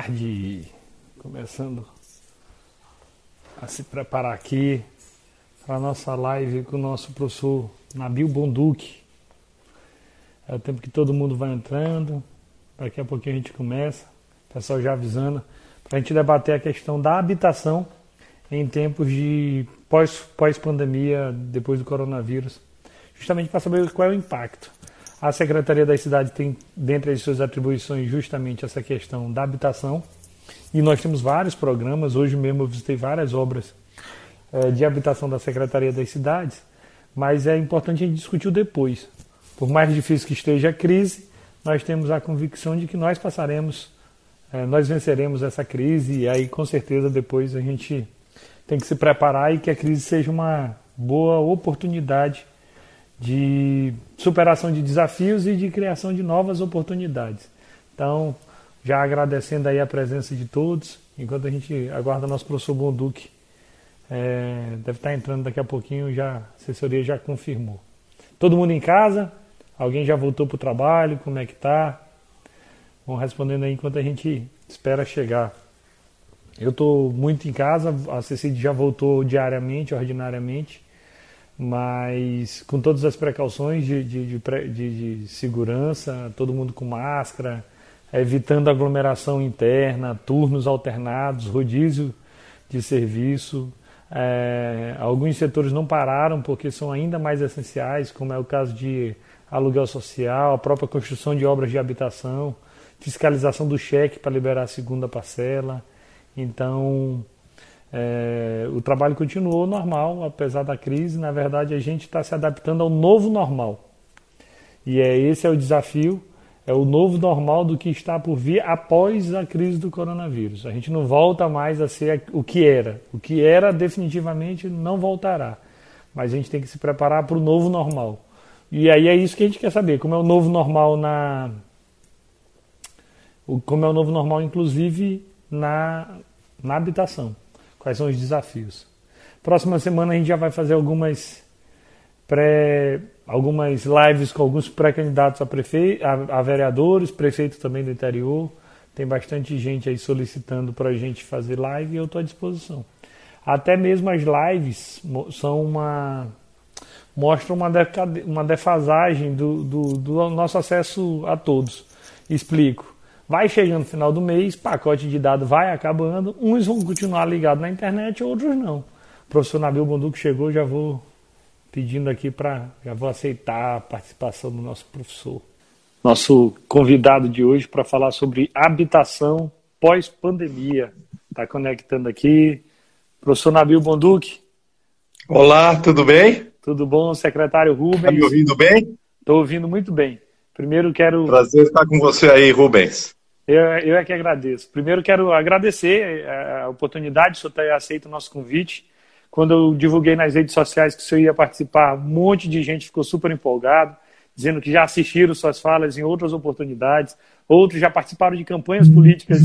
tarde. Começando a se preparar aqui para a nossa live com o nosso professor Nabil Bonduque. É o tempo que todo mundo vai entrando. Daqui a pouquinho a gente começa. O pessoal já avisando. Para a gente debater a questão da habitação em tempos de pós-pandemia, pós depois do coronavírus. Justamente para saber qual é o impacto. A Secretaria da Cidade tem, dentre as suas atribuições, justamente essa questão da habitação. E nós temos vários programas. Hoje mesmo eu visitei várias obras é, de habitação da Secretaria das Cidades. Mas é importante a gente discutir depois. Por mais difícil que esteja a crise, nós temos a convicção de que nós passaremos, é, nós venceremos essa crise. E aí, com certeza, depois a gente tem que se preparar e que a crise seja uma boa oportunidade de superação de desafios e de criação de novas oportunidades. Então, já agradecendo aí a presença de todos, enquanto a gente aguarda nosso professor Bonduque, é, deve estar entrando daqui a pouquinho, já, a assessoria já confirmou. Todo mundo em casa? Alguém já voltou para o trabalho? Como é que está? Vão respondendo aí enquanto a gente espera chegar. Eu estou muito em casa, a Cecília já voltou diariamente, ordinariamente mas com todas as precauções de, de, de, de, segurança, todo mundo com máscara, evitando aglomeração interna, turnos alternados, rodízio de serviço. É, alguns setores não pararam porque são ainda mais essenciais, como é o caso de aluguel social, a própria construção de obras de habitação, fiscalização do cheque para liberar a segunda parcela. Então, é, o trabalho continuou normal, apesar da crise. Na verdade, a gente está se adaptando ao novo normal. E é esse é o desafio, é o novo normal do que está por vir após a crise do coronavírus. A gente não volta mais a ser o que era. O que era definitivamente não voltará. Mas a gente tem que se preparar para o novo normal. E aí é isso que a gente quer saber, como é o novo normal na como é o novo normal inclusive na na habitação. Quais são os desafios? Próxima semana a gente já vai fazer algumas pré, algumas lives com alguns pré-candidatos a, prefe... a, vereadores, prefeito também do interior. Tem bastante gente aí solicitando para a gente fazer live e eu estou à disposição. Até mesmo as lives são uma mostram uma, decade... uma defasagem do, do, do nosso acesso a todos. Explico. Vai chegando no final do mês, pacote de dados vai acabando, uns vão continuar ligados na internet, outros não. O professor Nabil Bonduco chegou, já vou pedindo aqui para, já vou aceitar a participação do nosso professor. Nosso convidado de hoje para falar sobre habitação pós-pandemia. Está conectando aqui. Professor Nabil Bonduque. Olá, tudo bem? Tudo bom, secretário Rubens? Está me ouvindo bem? Estou ouvindo muito bem. Primeiro quero. Prazer estar com você aí, Rubens. Eu, eu é que agradeço. Primeiro quero agradecer a oportunidade, o senhor ter aceito o nosso convite. Quando eu divulguei nas redes sociais que o senhor ia participar, um monte de gente ficou super empolgado, dizendo que já assistiram suas falas em outras oportunidades, outros já participaram de campanhas políticas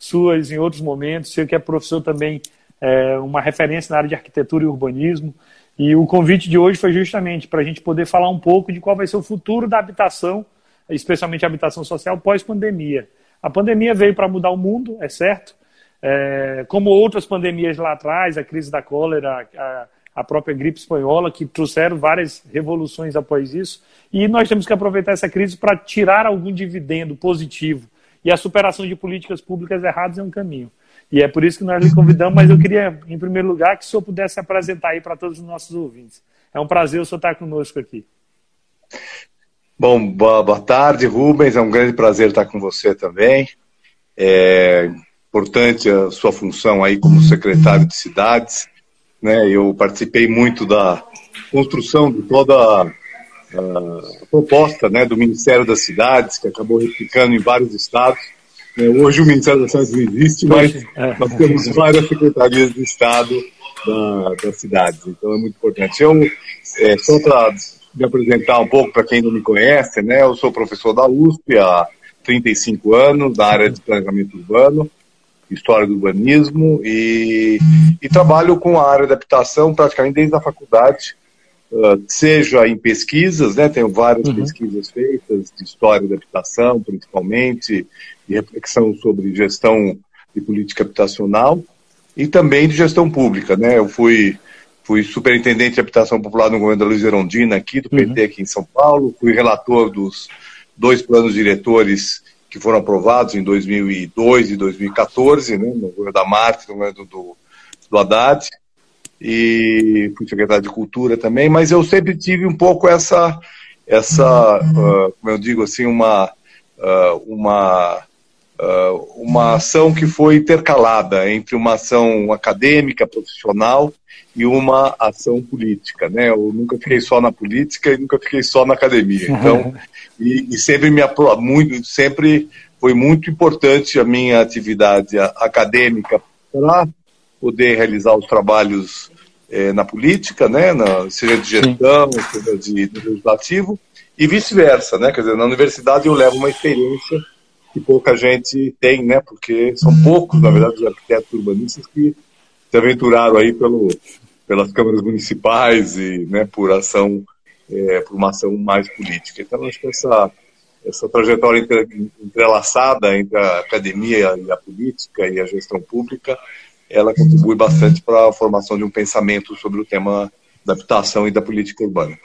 suas em outros momentos. Senhor que é professor também, é, uma referência na área de arquitetura e urbanismo. E o convite de hoje foi justamente para a gente poder falar um pouco de qual vai ser o futuro da habitação, especialmente a habitação social pós-pandemia. A pandemia veio para mudar o mundo, é certo. É, como outras pandemias lá atrás, a crise da cólera, a, a própria gripe espanhola, que trouxeram várias revoluções após isso. E nós temos que aproveitar essa crise para tirar algum dividendo positivo. E a superação de políticas públicas erradas é um caminho. E é por isso que nós lhe convidamos, mas eu queria, em primeiro lugar, que o senhor pudesse se apresentar aí para todos os nossos ouvintes. É um prazer o senhor estar conosco aqui. Bom, boa, tarde, Rubens. É um grande prazer estar com você também. É importante a sua função aí como secretário de cidades. Né? Eu participei muito da construção de toda a, a proposta né, do Ministério das Cidades, que acabou replicando em vários estados. É, hoje o Ministério das Cidades não existe, mas é. nós temos várias secretarias de Estado da, das cidades. Então é muito importante. Eu, é, só para me apresentar um pouco para quem não me conhece, né? Eu sou professor da USP há 35 anos, da área de planejamento urbano, história do urbanismo e, e trabalho com a área de habitação praticamente desde a faculdade, uh, seja em pesquisas, né? Tenho várias uhum. pesquisas feitas de história da habitação, principalmente, de reflexão sobre gestão de política habitacional e também de gestão pública, né? Eu fui fui superintendente de habitação popular no governo da Luiz Erondina aqui, do PT uhum. aqui em São Paulo, fui relator dos dois planos diretores que foram aprovados em 2002 e 2014, né, no governo da Marte, no governo do, do Haddad, e fui secretário de Cultura também, mas eu sempre tive um pouco essa, essa uh, como eu digo assim, uma, uh, uma uh, uma ação que foi intercalada entre uma ação acadêmica, profissional e uma ação política, né? Eu nunca fiquei só na política e nunca fiquei só na academia. Então, e, e, sempre me muito, sempre foi muito importante a minha atividade acadêmica para poder realizar os trabalhos eh, na política, né? Na, seja de gestão, Sim. seja de, de legislativo e vice-versa, né? Quer dizer, na universidade eu levo uma experiência que pouca gente tem, né? Porque são poucos, na verdade, os arquitetos urbanistas que se aventuraram aí pelo, pelas câmaras municipais e, né, por ação, é, por uma ação mais política. Então, acho que essa essa trajetória entre, entrelaçada entre a academia e a política e a gestão pública, ela contribui bastante para a formação de um pensamento sobre o tema da habitação e da política urbana.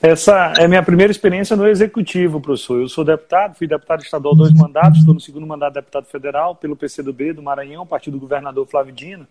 Essa é minha primeira experiência no executivo, professor. Eu sou deputado, fui deputado estadual dois mandatos, estou no segundo mandato de deputado federal pelo PCdoB do Maranhão, partido do governador Flávio Dino.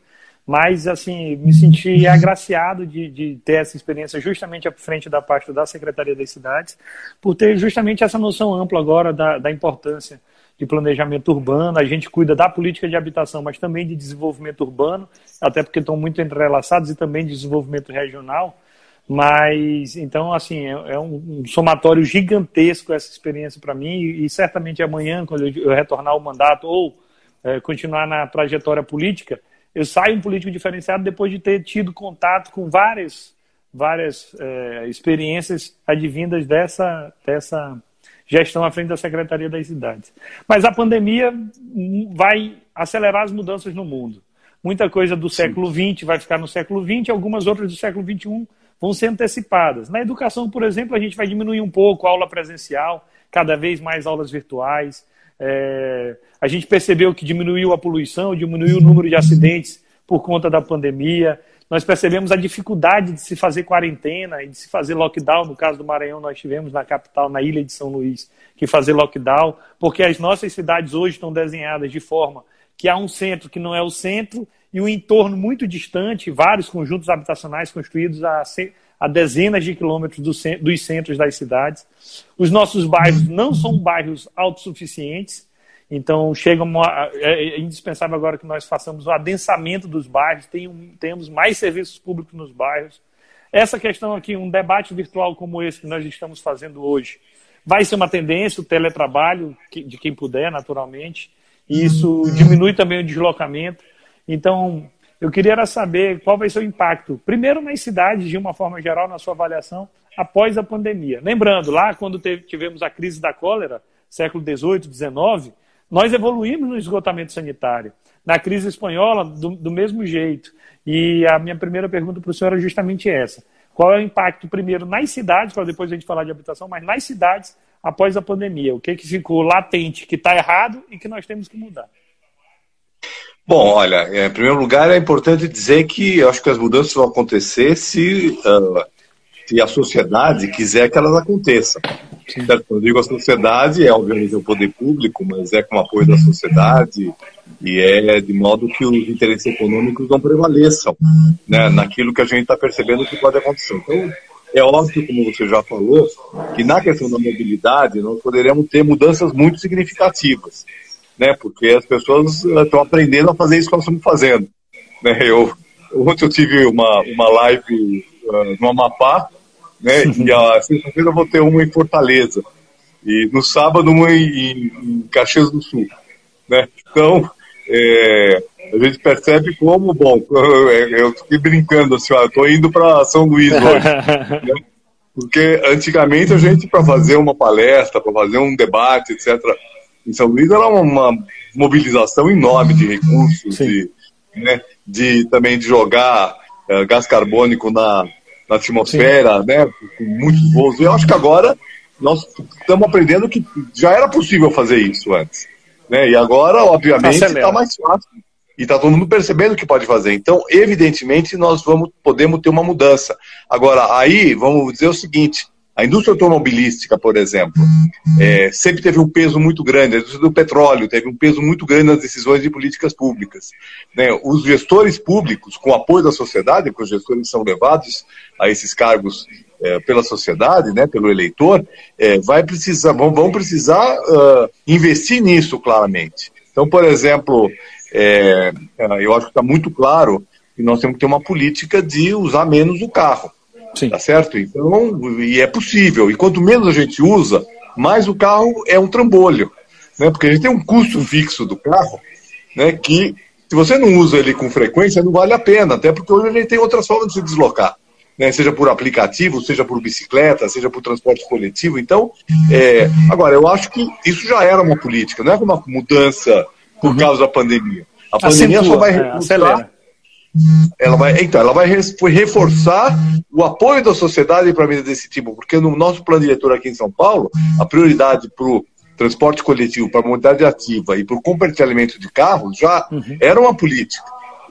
Mas, assim, me senti agraciado de, de ter essa experiência justamente à frente da parte da Secretaria das Cidades, por ter justamente essa noção ampla agora da, da importância de planejamento urbano. A gente cuida da política de habitação, mas também de desenvolvimento urbano, até porque estão muito entrelaçados, e também de desenvolvimento regional. Mas, então, assim, é, é um, somatório gigantesco essa experiência para mim e, certamente amanhã, quando eu, eu retornar ao mandato ou é, continuar na trajetória política, eu saio um político diferenciado depois de ter tido contato com várias, várias é, experiências advindas dessa, dessa gestão à frente da Secretaria das Cidades. Mas a pandemia vai acelerar as mudanças no mundo. Muita coisa do Sim. século XX vai ficar no século XX, algumas outras do século XXI vão ser antecipadas. Na educação, por exemplo, a gente vai diminuir um pouco a aula presencial, cada vez mais aulas virtuais. É, a gente percebeu que diminuiu a poluição, diminuiu o número de acidentes por conta da pandemia. Nós percebemos a dificuldade de se fazer quarentena e de se fazer lockdown. No caso do Maranhão, nós tivemos na capital, na ilha de São Luís, que fazer lockdown, porque as nossas cidades hoje estão desenhadas de forma que há um centro que não é o centro e um entorno muito distante, vários conjuntos habitacionais construídos a, a dezenas de quilômetros do, dos centros das cidades. Os nossos bairros não são bairros autossuficientes, então chega uma, é, é indispensável agora que nós façamos o adensamento dos bairros, tem, temos mais serviços públicos nos bairros. Essa questão aqui, um debate virtual como esse que nós estamos fazendo hoje, vai ser uma tendência, o teletrabalho, de quem puder, naturalmente, e isso diminui também o deslocamento. Então, eu queria saber qual vai ser o impacto, primeiro nas cidades, de uma forma geral, na sua avaliação, após a pandemia. Lembrando, lá quando teve, tivemos a crise da cólera, século XVIII, XIX, nós evoluímos no esgotamento sanitário. Na crise espanhola, do, do mesmo jeito. E a minha primeira pergunta para o senhor é justamente essa. Qual é o impacto, primeiro, nas cidades, para depois a gente falar de habitação, mas nas cidades após a pandemia? O que, que ficou latente, que está errado e que nós temos que mudar? Bom, olha, em primeiro lugar é importante dizer que eu acho que as mudanças vão acontecer se, uh, se a sociedade quiser que elas aconteçam. Certo? Quando eu digo a sociedade, é obviamente o poder público, mas é com o apoio da sociedade e é de modo que os interesses econômicos não prevaleçam né, naquilo que a gente está percebendo que pode acontecer. Então, é óbvio, como você já falou, que na questão da mobilidade nós poderemos ter mudanças muito significativas né? Porque as pessoas estão aprendendo a fazer isso que nós estamos fazendo. Né? Eu, ontem eu tive uma, uma live uh, no Amapá, né? E a sexta-feira eu vou ter uma em Fortaleza. E no sábado uma em, em Caxias do Sul. Né? Então, é, a gente percebe como, bom, eu fiquei brincando assim, ó, estou indo para São Luís hoje. né? Porque antigamente a gente, para fazer uma palestra, para fazer um debate, etc., em São Luís era uma mobilização enorme de recursos, de, né, de também de jogar uh, gás carbônico na, na atmosfera, Sim. né, com muitos voos. Eu acho que agora nós estamos aprendendo que já era possível fazer isso antes. Né? E agora, obviamente, está mais fácil. E está todo mundo percebendo o que pode fazer. Então, evidentemente, nós vamos podemos ter uma mudança. Agora, aí, vamos dizer o seguinte: a indústria automobilística, por exemplo, é, sempre teve um peso muito grande, a indústria do petróleo teve um peso muito grande nas decisões de políticas públicas. Né? Os gestores públicos, com apoio da sociedade, porque os gestores são levados a esses cargos é, pela sociedade, né, pelo eleitor, é, vai precisar, vão, vão precisar uh, investir nisso claramente. Então, por exemplo, é, eu acho que está muito claro que nós temos que ter uma política de usar menos o carro. Sim. Tá certo? Então, e é possível. E quanto menos a gente usa, mais o carro é um trambolho. Né? Porque a gente tem um custo fixo do carro, né? Que se você não usa ele com frequência, não vale a pena, até porque hoje ele tem outras formas de se deslocar. Né, seja por aplicativo, seja por bicicleta, seja por transporte coletivo. Então, é, agora, eu acho que isso já era uma política, não é uma mudança por uhum. causa da pandemia. A pandemia Acentua, só vai é, ela vai, então, ela vai reforçar o apoio da sociedade para medidas desse tipo, porque no nosso plano diretor aqui em São Paulo, a prioridade para o transporte coletivo, para a mobilidade ativa e para o compartilhamento de carros já uhum. era uma política.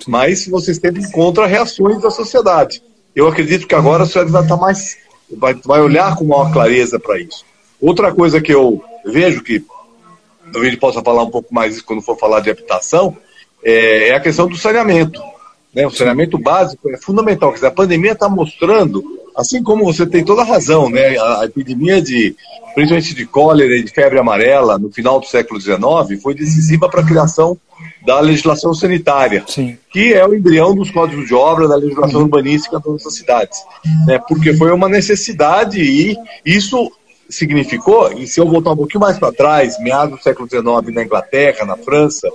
Mas vocês sempre encontram reações da sociedade. Eu acredito que agora a sociedade vai estar mais. vai, vai olhar com maior clareza para isso. Outra coisa que eu vejo que talvez possa falar um pouco mais isso quando for falar de habitação, é, é a questão do saneamento. Né? O saneamento básico é fundamental. Quer dizer, a pandemia está mostrando, assim como você tem toda a razão, né? a, epidemia de, principalmente de cólera e de febre amarela no final do século XIX foi decisiva para a criação da legislação sanitária, Sim. que é o embrião dos códigos de obra da legislação uhum. urbanística das nossas cidades. Né? Porque foi uma necessidade e isso significou, e se eu voltar um pouquinho mais para trás, meados do século XIX na Inglaterra, na França,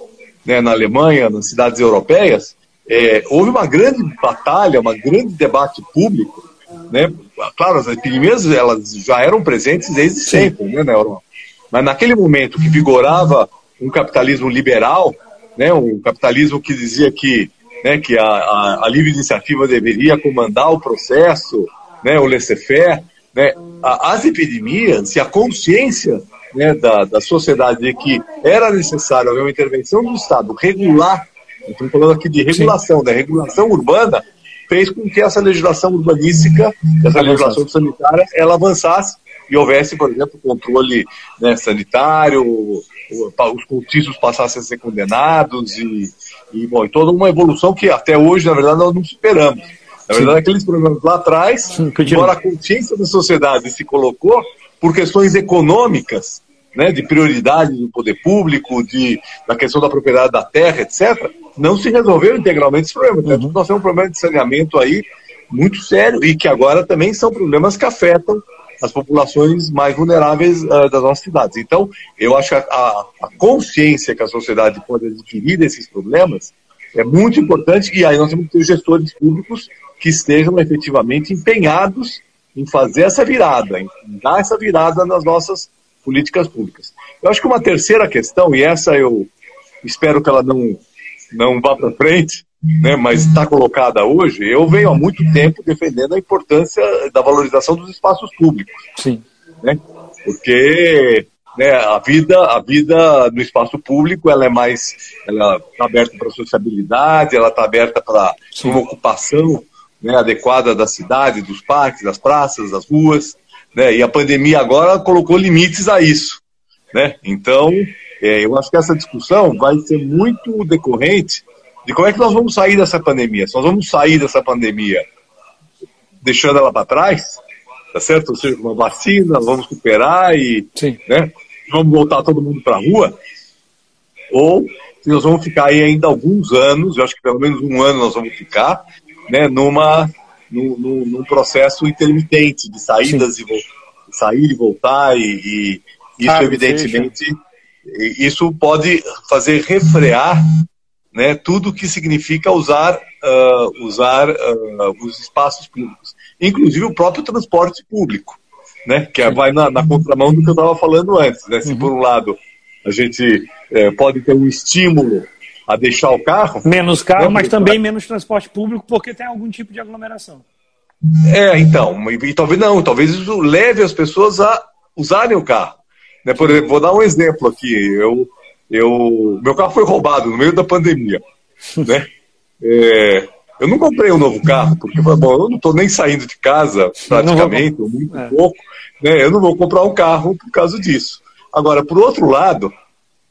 né, na Alemanha, nas cidades europeias, é, houve uma grande batalha, um grande debate público, né? Claro, as epidemias elas já eram presentes desde sempre, né, na Europa. Mas naquele momento que vigorava um capitalismo liberal, né, um capitalismo que dizia que, né, que a, a, a livre iniciativa deveria comandar o processo, né, o laissez-faire, né, as epidemias e a consciência né, da, da sociedade de que era necessário haver uma intervenção do Estado regular Estamos falando aqui de regulação, Sim. né? Regulação urbana fez com que essa legislação urbanística, essa legislação sanitária, ela avançasse e houvesse, por exemplo, controle né, sanitário, os cultistas passassem a ser condenados e, e, bom, e toda uma evolução que até hoje, na verdade, nós não superamos. Na verdade, Sim. aqueles problemas lá atrás, Sim, embora a consciência da sociedade se colocou por questões econômicas, né, de prioridade do poder público, de, da questão da propriedade da terra, etc., não se resolveram integralmente esse problema. Então, uhum. nós temos um problema de saneamento aí muito sério e que agora também são problemas que afetam as populações mais vulneráveis uh, das nossas cidades. Então, eu acho que a, a, a, consciência que a sociedade pode adquirir desses problemas é muito importante e aí nós temos que ter gestores públicos que estejam efetivamente empenhados em fazer essa virada, em dar essa virada nas nossas políticas públicas. Eu acho que uma terceira questão, e essa eu espero que ela não não vá para frente, né, mas está colocada hoje, eu venho há muito tempo defendendo a importância da valorização dos espaços públicos. Sim. Né, porque né, a vida a vida no espaço público ela é mais ela está aberta para sociabilidade ela está aberta para uma ocupação né, adequada da cidade dos parques das praças das ruas né, e a pandemia agora colocou limites a isso né então é, eu acho que essa discussão vai ser muito decorrente de como é que nós vamos sair dessa pandemia. Se nós vamos sair dessa pandemia deixando ela para trás, tá certo? Ou seja, uma vacina, vamos superar e né, vamos voltar todo mundo para a rua, ou se nós vamos ficar aí ainda alguns anos, eu acho que pelo menos um ano nós vamos ficar, né, numa, num, num processo intermitente de saídas Sim. e sair e voltar, e, e isso ah, evidentemente. Seja isso pode fazer refrear né, tudo que significa usar, uh, usar uh, os espaços públicos, inclusive o próprio transporte público, né, que é, vai na, na, contramão do que eu estava falando antes. Né? Se, uhum. por um lado, a gente é, pode ter um estímulo a deixar o carro. Menos carro, né, mas também menos transporte público, porque tem algum tipo de aglomeração. É, então, e, e talvez não, talvez isso leve as pessoas a usarem o carro. Né? Por exemplo, vou dar um exemplo aqui. Eu, eu, meu carro foi roubado no meio da pandemia, né? É, eu não comprei um novo carro, porque bom, eu não estou nem saindo de casa praticamente, ou muito é. pouco, né? Eu não vou comprar um carro por causa disso. Agora, por outro lado,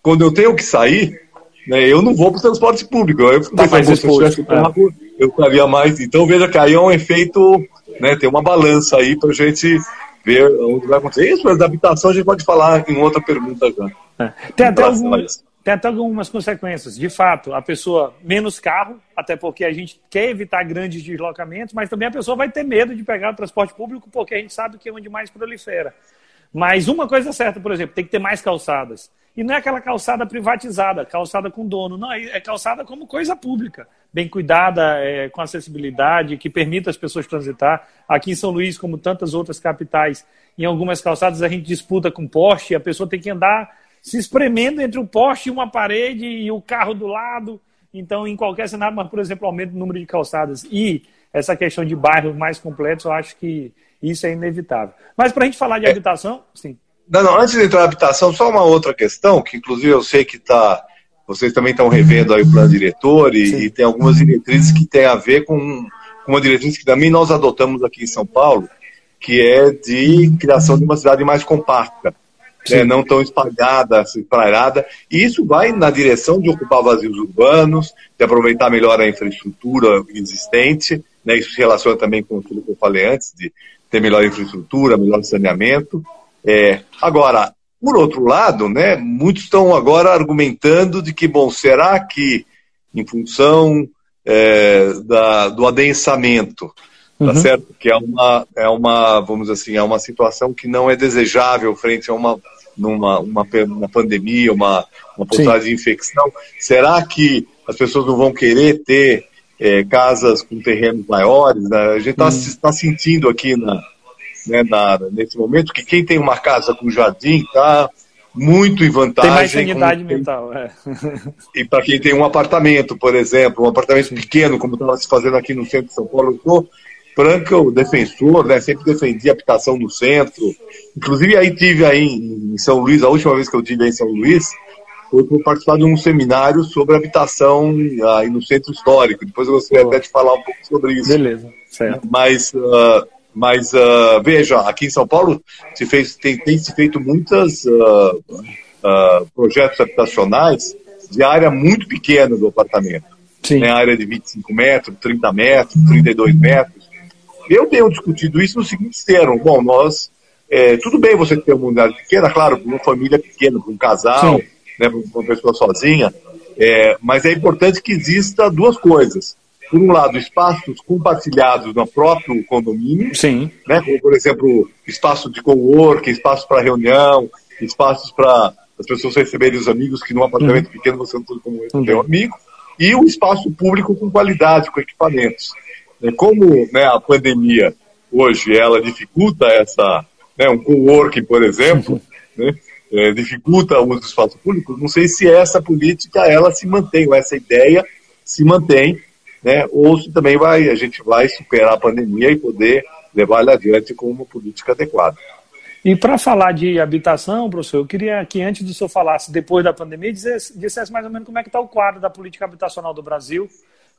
quando eu tenho que sair, né, eu não vou para o transporte público. Eu, tá mais exposto, carro, é. eu estaria mais. Então veja que aí é um efeito, né, tem uma balança aí para a gente ver onde vai acontecer. Isso, mas da habitação a gente pode falar em outra pergunta já. É. Tem, até algum, tem até algumas consequências. De fato, a pessoa menos carro, até porque a gente quer evitar grandes deslocamentos, mas também a pessoa vai ter medo de pegar o transporte público porque a gente sabe que é onde mais prolifera. Mas uma coisa é certa, por exemplo, tem que ter mais calçadas. E não é aquela calçada privatizada, calçada com dono, não, é calçada como coisa pública, bem cuidada, é, com acessibilidade, que permita as pessoas transitar. Aqui em São Luís, como tantas outras capitais, em algumas calçadas a gente disputa com poste, a pessoa tem que andar se espremendo entre o poste e uma parede e o carro do lado. Então, em qualquer cenário, mas, por exemplo, aumento do número de calçadas e essa questão de bairros mais completos, eu acho que isso é inevitável. Mas para a gente falar de é. habitação, sim. Não, não, antes de entrar na habitação, só uma outra questão, que inclusive eu sei que tá, vocês também estão revendo aí o plano diretor e, e, tem algumas diretrizes que tem a ver com, com uma diretriz que também nós adotamos aqui em São Paulo, que é de criação de uma cidade mais compacta, né, não tão espalhada, espraiada. E isso vai na direção de ocupar vazios urbanos, de aproveitar melhor a infraestrutura existente. Né, isso se relaciona também com aquilo que eu falei antes, de ter melhor infraestrutura, melhor saneamento. É, agora, por outro lado, né, muitos estão agora argumentando de que, bom, será que em função é, da, do adensamento, tá uhum. certo? Que é uma, é uma, vamos assim, é uma situação que não é desejável frente a uma, numa, uma, uma pandemia, uma, uma possibilidade de infecção. Será que as pessoas não vão querer ter é, casas com terrenos maiores? Né? A gente está uhum. tá sentindo aqui na, né, na, nesse momento, que quem tem uma casa com jardim está muito em vantagem. Tem mais sanidade mental, é. E para quem tem um apartamento, por exemplo, um apartamento Sim. pequeno, como estava se fazendo aqui no centro de São Paulo, eu sou franco defensor, né, sempre defendi habitação no centro. Inclusive aí tive aí em São Luís, a última vez que eu tive aí em São Luís, foi por participar de um seminário sobre habitação aí no centro histórico. Depois eu gostaria até de falar um pouco sobre isso. Beleza, certo. Mas uh, mas uh, veja, aqui em São Paulo se fez, tem, tem se feito muitos uh, projetos habitacionais de área muito pequena do apartamento. Sim. Né, área de 25 metros, 30 metros, 32 metros. Eu tenho discutido isso no seguinte termo. Bom, nós. É, tudo bem você ter uma unidade pequena, claro, para uma família pequena, para um casal, né, para uma pessoa sozinha, é, mas é importante que exista duas coisas por um lado, espaços compartilhados no próprio condomínio, Sim. Né, como, por exemplo, espaço de coworking, espaço para reunião, espaços para as pessoas receberem os amigos, que num apartamento uhum. pequeno você não tem como uhum. ter um amigo, e o espaço público com qualidade, com equipamentos. Né, como né, a pandemia hoje ela dificulta essa, né, um coworking, por exemplo, né, é, dificulta o uso do espaço público, não sei se essa política ela se mantém, ou essa ideia se mantém, né, ou se também vai, a gente vai superar a pandemia e poder levar ela adiante com uma política adequada. E para falar de habitação, professor, eu queria que antes do senhor falasse depois da pandemia, dissesse, dissesse mais ou menos como é que está o quadro da política habitacional do Brasil,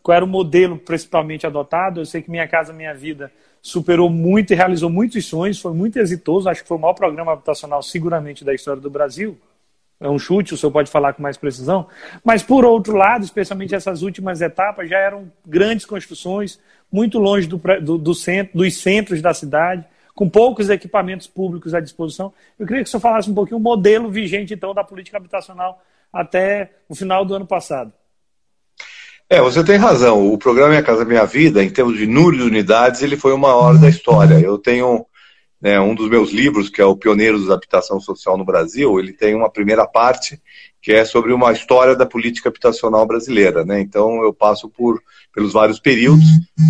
qual era o modelo principalmente adotado. Eu sei que Minha Casa Minha Vida superou muito e realizou muitos sonhos, foi muito exitoso, acho que foi o maior programa habitacional seguramente da história do Brasil é um chute, o senhor pode falar com mais precisão. Mas, por outro lado, especialmente essas últimas etapas, já eram grandes construções, muito longe do, do, do centro, dos centros da cidade, com poucos equipamentos públicos à disposição. Eu queria que o senhor falasse um pouquinho o modelo vigente, então, da política habitacional até o final do ano passado. É, você tem razão. O programa Minha Casa Minha Vida, em termos de número de unidades, ele foi o maior da história. Eu tenho né, um dos meus livros, que é o Pioneiros da Habitação Social no Brasil, ele tem uma primeira parte que é sobre uma história da política habitacional brasileira. Né? Então eu passo por pelos vários períodos,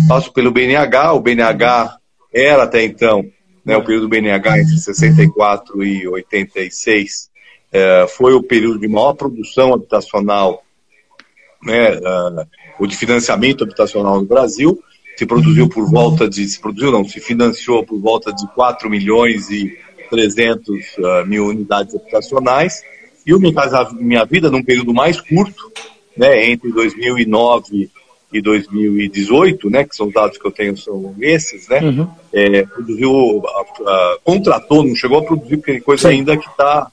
passo pelo BNH, o BNH era até então, né, o período BNH entre 64 e 86, é, foi o período de maior produção habitacional, né, uh, o de financiamento habitacional no Brasil, se produziu por volta de, se produziu não, se financiou por volta de 4 milhões e 300 uh, ah, mil unidades habitacionais. e o Minha Casa Minha Vida, num período mais curto, né, entre 2009 e 2018, né, que são os dados que eu tenho são esses, né, uhum. é, produziu, contratou, não chegou a produzir coisa Sim. ainda que está,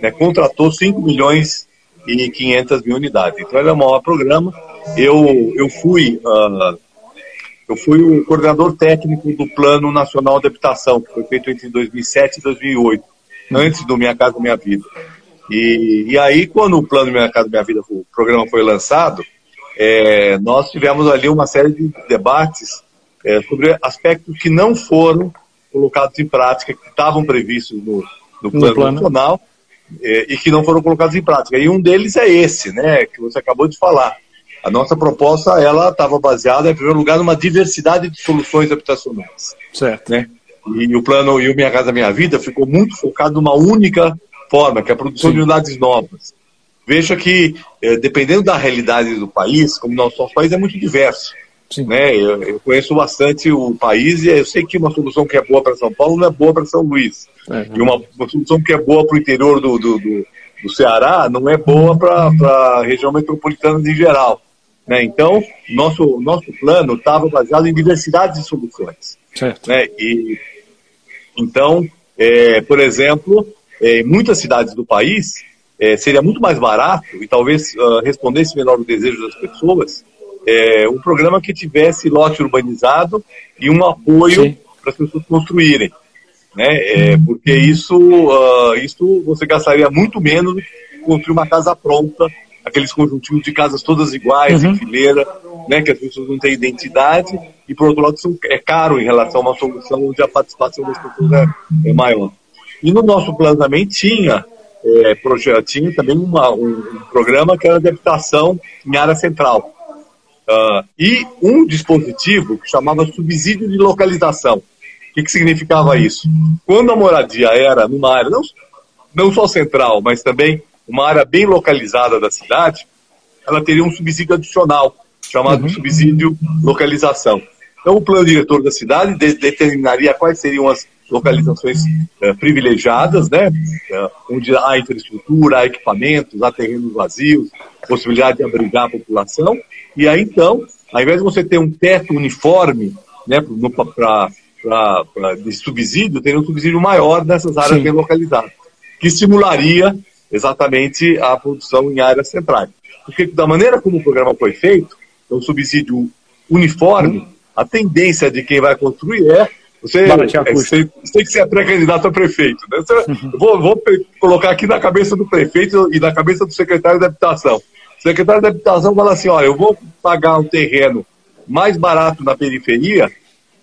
né, contratou 5 milhões e 500 mil unidades. Então ele é o maior programa. Eu, eu fui uh, eu fui o coordenador técnico do Plano Nacional de Habitação, que foi feito entre 2007 e 2008, antes do Minha Casa Minha Vida. E, e aí, quando o Plano Minha Casa Minha Vida, o programa foi lançado, é, nós tivemos ali uma série de debates é, sobre aspectos que não foram colocados em prática, que estavam previstos no, no Plano, no plano. Nacional e que não foram colocados em prática. E um deles é esse, né, que você acabou de falar a nossa proposta, ela estava baseada, em primeiro lugar, numa diversidade de soluções habitacionais. Certo. Né? E o plano E o Minha Casa Minha Vida ficou muito focado numa única forma, que é a produção Sim. de unidades novas. Veja que, eh, dependendo da realidade do país, como nosso país é muito diverso. Sim. Né? Eu, eu, conheço bastante o país e eu sei que uma solução que é boa para São Paulo não é boa para São Luís. É, e uma, uma, solução que é boa para o interior do, do, do, do, Ceará não é boa para a região metropolitana em geral. Né? Então, nosso, nosso plano estava baseado em diversidade de soluções. Certo. Né? E, então, é, por exemplo, é, em muitas cidades do país, é, seria muito mais barato e talvez uh, respondesse melhor o desejo das pessoas é, um programa que tivesse lote urbanizado e um apoio para as pessoas construírem. Né? É, porque isso, uh, isso você gastaria muito menos do que construir uma casa pronta aqueles conjuntinhos de casas todas iguais, uhum. em fileira, né, que as pessoas não têm identidade, e por outro lado são, é caro em relação a uma solução onde a participação das pessoas é, é maior. E no nosso plano também tinha, é, tinha também uma, um, um, programa que era de habitação em área central. Uh, e um dispositivo que chamava subsídio de localização. O que, que significava isso? Quando a moradia era numa área, não, não só central, mas também uma área bem localizada da cidade, ela teria um subsídio adicional, chamado uhum. subsídio localização. Então, o plano diretor da cidade de determinaria quais seriam as localizações uh, privilegiadas, né? Uh, onde há infraestrutura, há equipamentos, há terrenos vazios, possibilidade de abrigar a população. E aí, então, ao invés de você ter um teto uniforme né, para de subsídio, teria um subsídio maior nessas áreas bem localizadas, que estimularia exatamente a produção em áreas centrais. Porque da maneira como o programa foi feito, é um subsídio uniforme, a tendência de quem vai construir é você, é, que ser pré-candidato a prefeito. Né? Você, vou, vou, colocar aqui na cabeça do prefeito e na cabeça do secretário de habitação. O secretário de habitação fala assim: olha, eu vou pagar um terreno mais barato na periferia,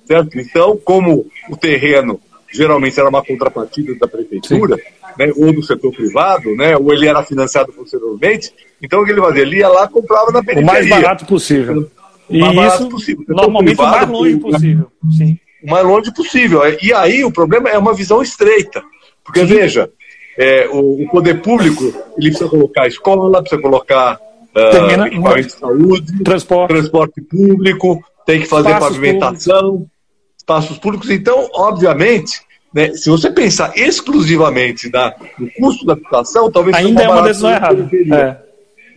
certo? Então, como o terreno geralmente era uma contrapartida da prefeitura, né, ou do setor privado, né, ou ele era financiado posteriormente. Então o que ele fazia? Ele ia lá comprava na periferia. O mais barato possível. O mais barato possível. Normalmente privado, o mais longe possível. Sim. O mais longe possível. E aí o problema é uma visão estreita. Porque, veja, é, o, o, poder público ele precisa colocar escola, precisa colocar uh, equipamento de saúde, transporte. transporte público, tem que fazer espaços pavimentação, públicos. espaços públicos. Então, obviamente, né, se você pensar exclusivamente na, no custo da habitação, talvez ainda é uma decisão errada. É.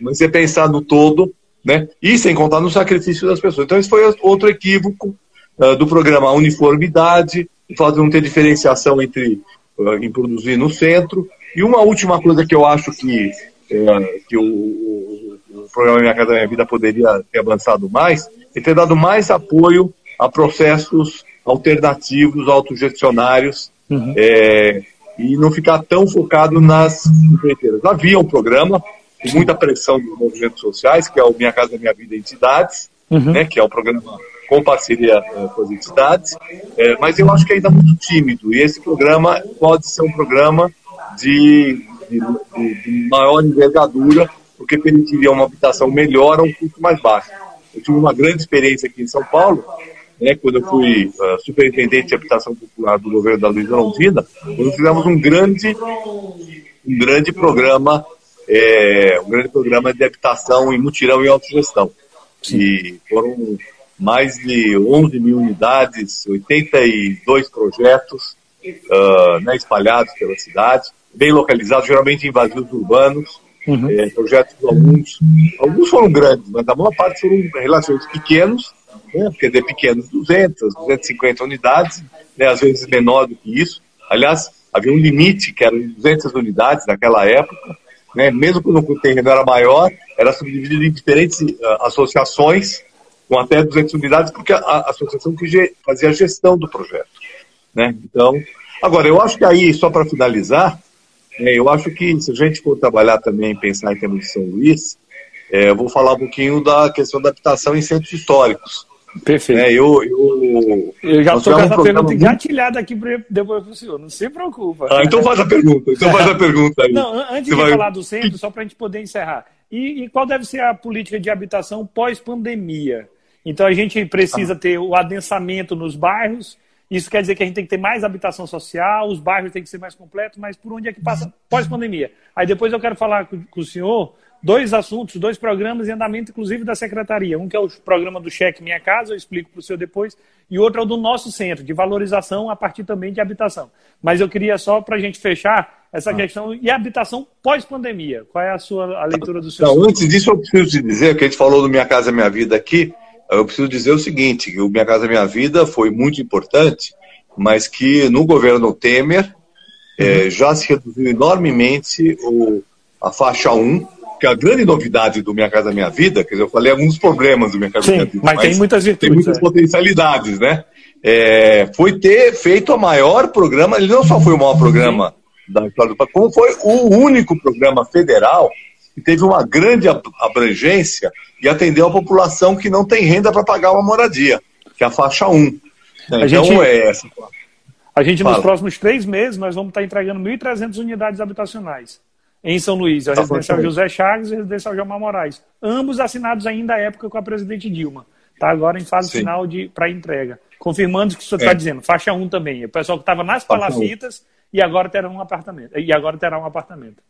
Mas você pensar no todo, né, e sem contar no sacrifício das pessoas. Então, esse foi outro equívoco uh, do programa Uniformidade, o fato de não ter diferenciação entre uh, em produzir no centro. E uma última coisa que eu acho que, uh, que o, o, o, programa Minha Casa Minha Vida poderia ter avançado mais, é ter dado mais apoio a processos alternativos, autogestionários, uhum. é, e não ficar tão focado nas empreiteiras. Havia um programa com muita pressão dos movimentos sociais, que é o Minha Casa Minha Vida Entidades, uhum. né, que é um programa com parceria com as entidades, é, mas eu acho que ainda é muito tímido, e esse programa pode ser um programa de, de, de, maior envergadura, porque permitiria uma habitação melhor a um custo mais baixo. Eu tive uma grande experiência aqui em São Paulo, né, quando eu fui uh, superintendente de habitação popular do governo da Luiz Londrina, nós fizemos um grande, um grande programa, é, um grande programa de habitação em mutirão e autogestão. E foram mais de 11 mil unidades, 82 projetos uh, né, espalhados pela cidade. bem localizados, geralmente em vazios urbanos, uhum. é, projetos alguns, alguns foram grandes, mas a maior parte foram relativamente pequenos, né, quer dizer, pequenos, 200, 250 unidades, né, às vezes menor do que isso. Aliás, havia um limite, que eram 200 unidades naquela época, né, mesmo quando o terreno era maior, era subdividido em diferentes uh, associações, com até 200 unidades, porque a, a associação que fazia a gestão do projeto. Né? Então, agora, eu acho que aí, só para finalizar, é, eu acho que se a gente for trabalhar também, pensar em termos de São Luís, é, eu vou falar um pouquinho da questão da habitação em centros históricos. Perfeito. É, eu, eu, eu já estou com essa um pergunta engatilhada aqui depois para o senhor, não se preocupa. Ah, então faz a pergunta, então faz a pergunta aí. Não, antes Você de vai... falar do centro, só para a gente poder encerrar. E, e, qual deve ser a política de habitação pós-pandemia? Então a gente precisa ter o adensamento nos bairros, isso quer dizer que a gente tem que ter mais habitação social, os bairros têm que ser mais completos, mas por onde é que passa pós-pandemia? Aí depois eu quero falar com, com o senhor dois assuntos, dois programas em andamento, inclusive da secretaria. Um que é o programa do Cheque Minha Casa, eu explico para o senhor depois, e outro é o do nosso centro, de valorização a partir também de habitação. Mas eu queria só, para a gente fechar, essa ah. questão, e a habitação pós-pandemia? Qual é a sua a leitura do senhor? Não, antes disso, eu preciso te dizer, que a gente falou do Minha Casa Minha Vida aqui, eu preciso dizer o seguinte, que o Minha Casa Minha Vida foi muito importante, mas que no governo Temer uhum. é, já se reduziu enormemente o, a faixa 1, que a grande novidade do Minha Casa Minha Vida, quer dizer, eu falei alguns problemas do Minha Casa Sim, Minha Vida, mas, mas tem muitas virtudes, tem muitas é. potencialidades, né? É, foi ter feito o maior programa, ele não só foi o maior programa da história do país, como foi o único programa federal que teve uma grande abrangência e atendeu a população que não tem renda para pagar uma moradia, que é a faixa 1. Né? Então gente... é essa. A gente, Fala. nos próximos três meses, nós vamos estar entregando 1.300 unidades habitacionais em São Luís, a tá residencial José Chagas e a residencial Gilmar Moraes. Ambos assinados ainda à época com a presidente Dilma. Está agora em fase Sim. final para entrega. Confirmando o que o senhor está é. dizendo. Faixa 1 também. O pessoal que estava nas palafitas e agora terá um apartamento. E agora terá um apartamento.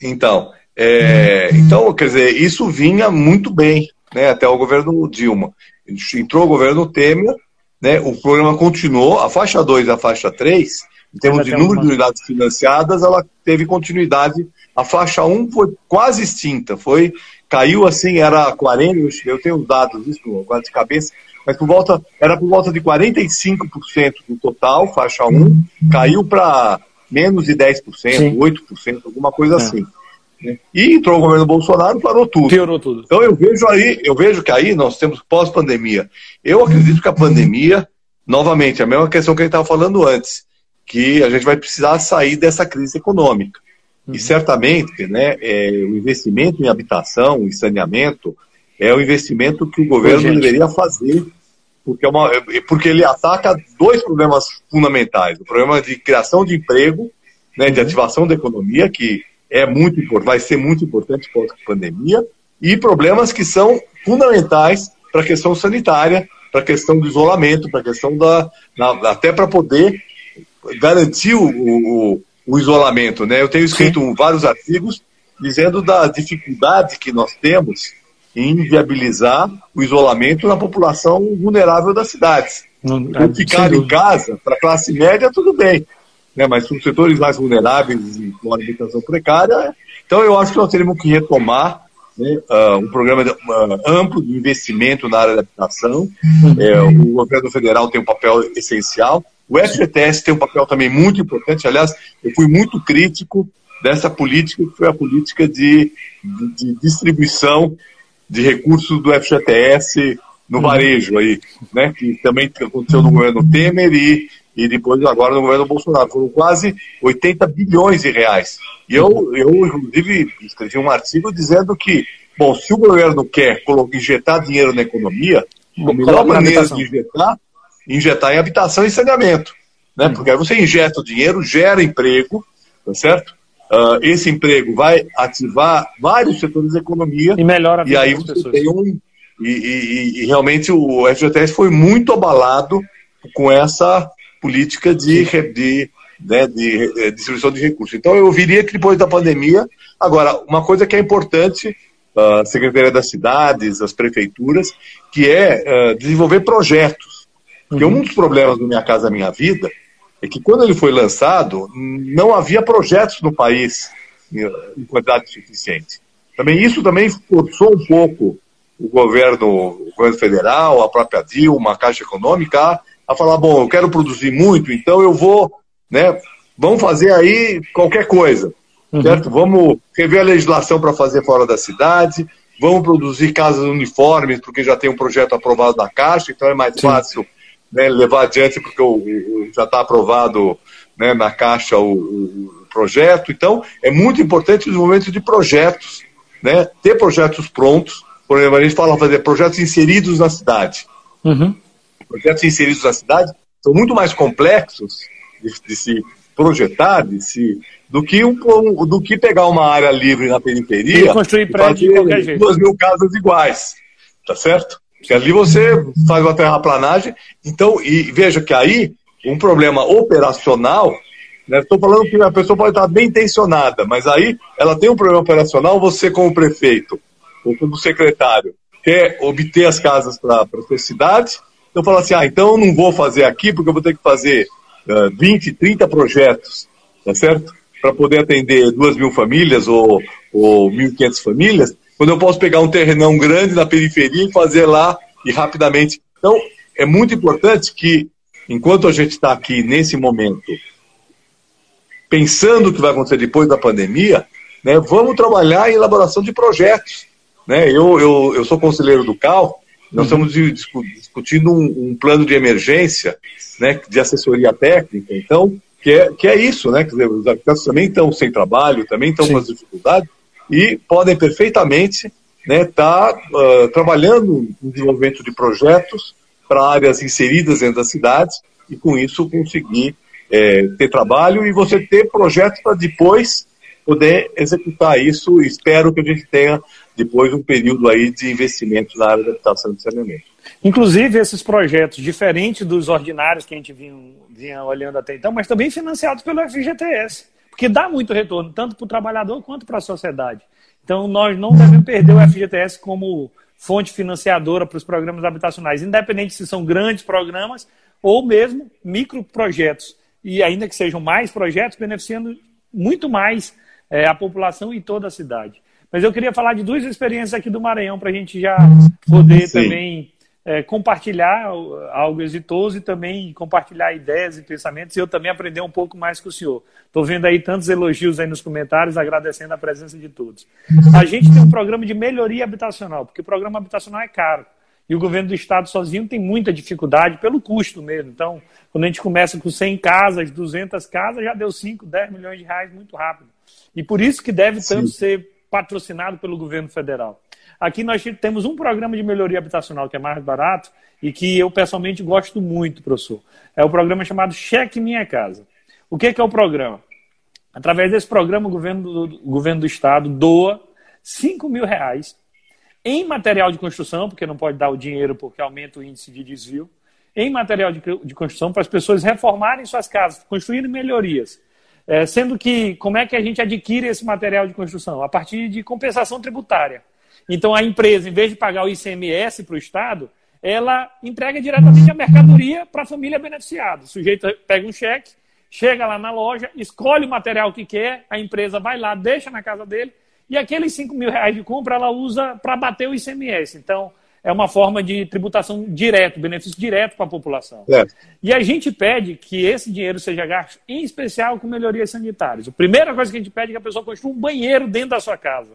Então, é, então, quer dizer, isso vinha muito bem, né, até o governo Dilma. Entrou o governo Temer, né, o programa continuou, a faixa 2 e a faixa 3 em termos de número uma... de unidades financiadas, ela teve continuidade. A faixa 1 foi quase extinta, foi caiu assim, era 40, eu tenho os dados isso quase de cabeça, mas por volta, era por volta de 45% do total, faixa 1, caiu para menos de 10%, Sim. 8%, alguma coisa é. assim. E entrou o governo Bolsonaro, parou tudo. Piorou tudo. Então eu vejo aí, eu vejo que aí nós temos pós-pandemia. Eu acredito que a pandemia, novamente, a mesma questão que a gente estava falando antes, que a gente vai precisar sair dessa crise econômica. Uhum. E certamente, né, é, o investimento em habitação, em saneamento, é o investimento que o governo deveria fazer, porque, é uma, porque ele ataca dois problemas fundamentais: o problema de criação de emprego, né, de uhum. ativação da economia, que é muito vai ser muito importante pós-pandemia, e problemas que são fundamentais para a questão sanitária, para a questão do isolamento, para a questão da, na, até para poder garantiu o, o, o isolamento. Né? Eu tenho escrito Sim. vários artigos dizendo da dificuldade que nós temos em viabilizar o isolamento na população vulnerável das cidades. Não, é, ficar em casa, para a classe média, tudo bem. Né? Mas para os setores mais vulneráveis e com alimentação precária, então eu acho que nós teremos que retomar né, uh, um programa de, uh, amplo de investimento na área da habitação. Uhum. É, o governo federal tem um papel essencial. O FGTS tem um papel também muito importante. Aliás, eu fui muito crítico dessa política, que foi a política de, de, de distribuição de recursos do FGTS no uhum. varejo aí, né? Que também aconteceu no governo Temer e, e depois agora no governo Bolsonaro. Foram quase 80 bilhões de reais. E eu, eu inclusive, escrevi um artigo dizendo que, bom, se o governo quer injetar dinheiro na economia, a melhor maneira de injetar injetar em habitação e saneamento. Né? Uhum. Porque aí você injeta o dinheiro, gera emprego, tá certo? Uh, esse emprego vai ativar vários setores da economia. E melhora a vida E aí você pessoas. tem um. E, e, e, realmente o FGTS foi muito abalado com essa política de, de, né, de, de distribuição de recursos. Então eu viria que depois da pandemia. Agora, uma coisa que é importante, a Secretaria das Cidades, as prefeituras, que é uh, desenvolver projetos porque uhum. um dos problemas do Minha Casa Minha Vida é que quando ele foi lançado, não havia projetos no país em quantidade suficiente. Também isso também forçou um pouco o governo, o governo federal, a própria Dilma, a Caixa Econômica, a falar, bom, eu quero produzir muito, então eu vou, né, vamos fazer aí qualquer coisa, uhum. certo? Vamos rever a legislação para fazer fora da cidade, vamos produzir casas uniformes, porque já tem um projeto aprovado na Caixa, então é mais Sim. fácil né, levar adiante, porque o, o já está aprovado né, na Caixa o, o, projeto. Então, é muito importante o desenvolvimento de projetos, né, ter projetos prontos. Por exemplo, a gente fala fazer projetos inseridos na cidade. Uhum. Projetos inseridos na cidade são muito mais complexos de, de se projetar, de se do que, um, do que pegar uma área livre na periferia e construir prédio de qualquer jeito. duas mil casas iguais, tá certo? Porque ali você faz uma terraplanagem. Então, e veja que aí, um problema operacional, né, estou falando que a pessoa pode estar bem intencionada, mas aí ela tem um problema operacional, você como prefeito, ou como secretário, quer obter as casas para a sua cidade, então fala assim, ah, então eu não vou fazer aqui, porque eu vou ter que fazer uh, 20, 30 projetos, tá certo? Para poder atender duas mil famílias ou, ou 1.500 famílias, quando eu posso pegar um terrenão grande na periferia e fazer lá e rapidamente. Então, é muito importante que, enquanto a gente está aqui nesse momento, pensando o que vai acontecer depois da pandemia, né, vamos trabalhar em elaboração de projetos. Né? Eu, eu, eu sou conselheiro do CAL, nós uhum. Discutindo um, um, plano de emergência né, de assessoria técnica, então, que é, que é isso, né? Quer dizer, os arquitetos também estão sem trabalho, também estão Sim. com as dificuldades, e podem perfeitamente estar né, tá, uh, trabalhando no desenvolvimento de projetos para áreas inseridas dentro das cidades e com isso conseguir é, ter trabalho e você ter projetos para depois poder executar isso. Espero que a gente tenha depois um período aí de investimento na área da habitação e saneamento. Inclusive esses projetos diferentes dos ordinários que a gente vinha, vinha olhando até então, mas também financiados pelo FGTS porque dá muito retorno, tanto para o trabalhador quanto para a sociedade. Então, nós não devemos perder o FGTS como fonte financiadora para os programas habitacionais, independente se são grandes programas ou mesmo microprojetos. E ainda que sejam mais projetos, beneficiando muito mais é, a população e toda a cidade. Mas eu queria falar de duas experiências aqui do Maranhão para a gente já poder Sim. também é, compartilhar algo exitoso e também compartilhar ideias e pensamentos e eu também aprender um pouco mais com o senhor. Estou vendo aí tantos elogios aí nos comentários, agradecendo a presença de todos. A gente tem um programa de melhoria habitacional, porque o programa habitacional é caro. E o governo do estado sozinho tem muita dificuldade pelo custo mesmo. Então, quando a gente começa com 100 casas, 200 casas, já deu 5, 10 milhões de reais muito rápido. E por isso que deve tanto Sim. ser patrocinado pelo governo federal. Aqui nós temos um programa de melhoria habitacional que é mais barato e que eu pessoalmente gosto muito, professor. É o programa chamado Cheque Minha Casa. O que é, que é o programa? Através desse programa, o governo do, o governo do estado doa 5 mil reais em material de construção, porque não pode dar o dinheiro porque aumenta o índice de desvio, em material de, de construção para as pessoas reformarem suas casas, construírem melhorias. É, sendo que, como é que a gente adquire esse material de construção? A partir de compensação tributária. Então a empresa, em vez de pagar o ICMS para o Estado, ela entrega diretamente a mercadoria para a família beneficiada. O sujeito pega um cheque, chega lá na loja, escolhe o material que quer, a empresa vai lá, deixa na casa dele, e aqueles 5 mil reais de compra ela usa para bater o ICMS. Então, é uma forma de tributação direto, benefício direto para a população. É. E a gente pede que esse dinheiro seja gasto, em especial com melhorias sanitárias. A primeira coisa que a gente pede é que a pessoa construa um banheiro dentro da sua casa.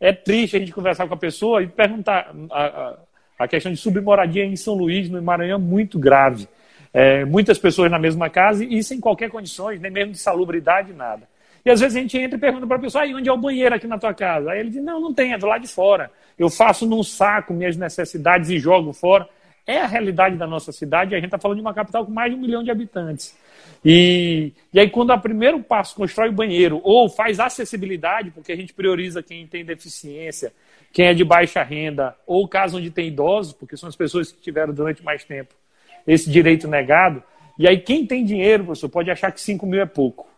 É triste a gente conversar com a pessoa e perguntar. A, a, a questão de submoradia em São Luís, no Maranhão, é muito grave. É, muitas pessoas na mesma casa e sem qualquer condições, nem mesmo de salubridade, nada. E às vezes a gente entra e pergunta para a pessoa, ah, onde é o banheiro aqui na tua casa? Aí ele diz, não, não tem, é do lado de fora. Eu faço num saco minhas necessidades e jogo fora. É a realidade da nossa cidade, a gente está falando de uma capital com mais de um milhão de habitantes. E, e aí, quando a primeiro passo constrói o banheiro ou faz acessibilidade, porque a gente prioriza quem tem deficiência, quem é de baixa renda, ou caso onde tem idosos, porque são as pessoas que tiveram durante mais tempo esse direito negado. E aí, quem tem dinheiro, professor, pode achar que 5 mil é pouco.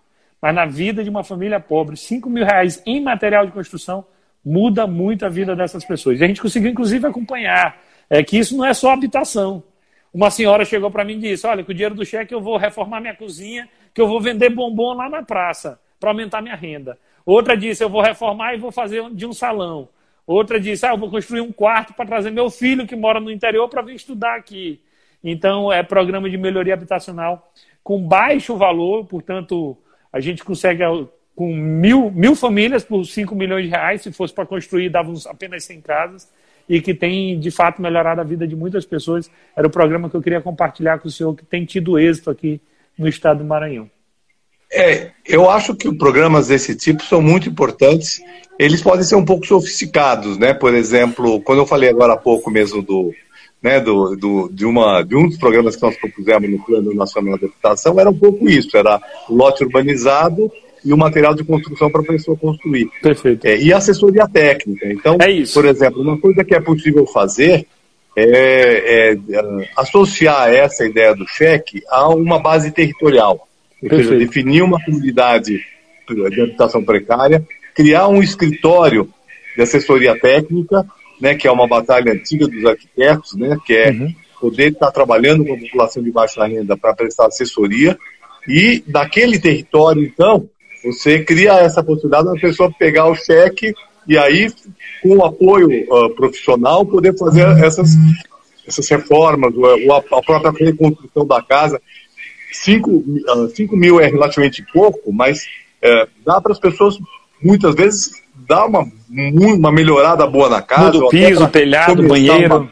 Mas na vida de uma família pobre, 5 mil reais em material de construção muda muito a vida dessas pessoas. E a gente conseguiu, inclusive, acompanhar é, que isso não é só habitação. Uma senhora chegou para mim e disse: Olha, com o dinheiro do cheque eu vou reformar minha cozinha, que eu vou vender bombom lá na praça, para aumentar minha renda. Outra disse: Eu vou reformar e vou fazer de um salão. Outra disse: Ah, eu vou construir um quarto para trazer meu filho que mora no interior para vir estudar aqui. Então, é programa de melhoria habitacional com baixo valor, portanto, a gente consegue com mil, mil famílias por 5 milhões de reais, se fosse para construir, davam apenas 100 casas e que tem de fato melhorado a vida de muitas pessoas. Era o programa que eu queria compartilhar com o senhor, que tem tido êxito aqui no estado do Maranhão. É, eu acho que programas desse tipo são muito importantes. Eles podem ser um pouco sofisticados, né? Por exemplo, quando eu falei agora há pouco mesmo do, né, do, do, de, uma, de um dos programas que nós propusemos no Plano Nacional de Habitação, era um pouco isso, era o lote urbanizado e o material de construção para a pessoa construir. Perfeito. É, e assessoria técnica. Então, é por exemplo, uma coisa que é possível fazer é, é, é, associar essa ideia do cheque a uma base territorial. Seja, definir uma comunidade de habitação precária, criar um escritório de assessoria técnica, né, que é uma batalha antiga dos arquitetos, né, que é uhum. poder estar trabalhando com a população de baixa renda para prestar assessoria, e daquele território, então, você cria essa possibilidade da pessoa pegar o cheque e aí, com o apoio uh, profissional, poder fazer essas, essas reformas, ou a, própria reconstrução da casa. 5 uh, mil é relativamente pouco, mas uh, dá para as pessoas, muitas vezes, dar uma, uma melhorada boa na casa. Muda o piso, telhado, banheiro.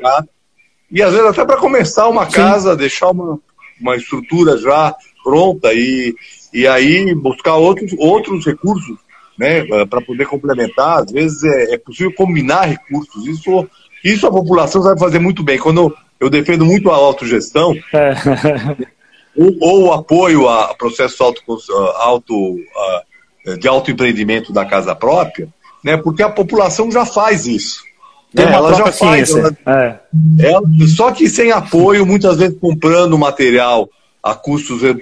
E às vezes até para começar uma Sim. casa, deixar uma, uma estrutura já pronta e, e aí buscar outros, outros recursos né, para poder complementar. Às vezes é, é, possível combinar recursos. Isso, isso a população sabe fazer muito bem. Quando eu defendo muito a autogestão, é. ou, ou, o apoio a processos auto, auto, de autoempreendimento da casa própria, né, porque a população já faz isso. Né? Ela já faz. Ela, é. ela, só que sem apoio, muitas vezes comprando material a custos eh,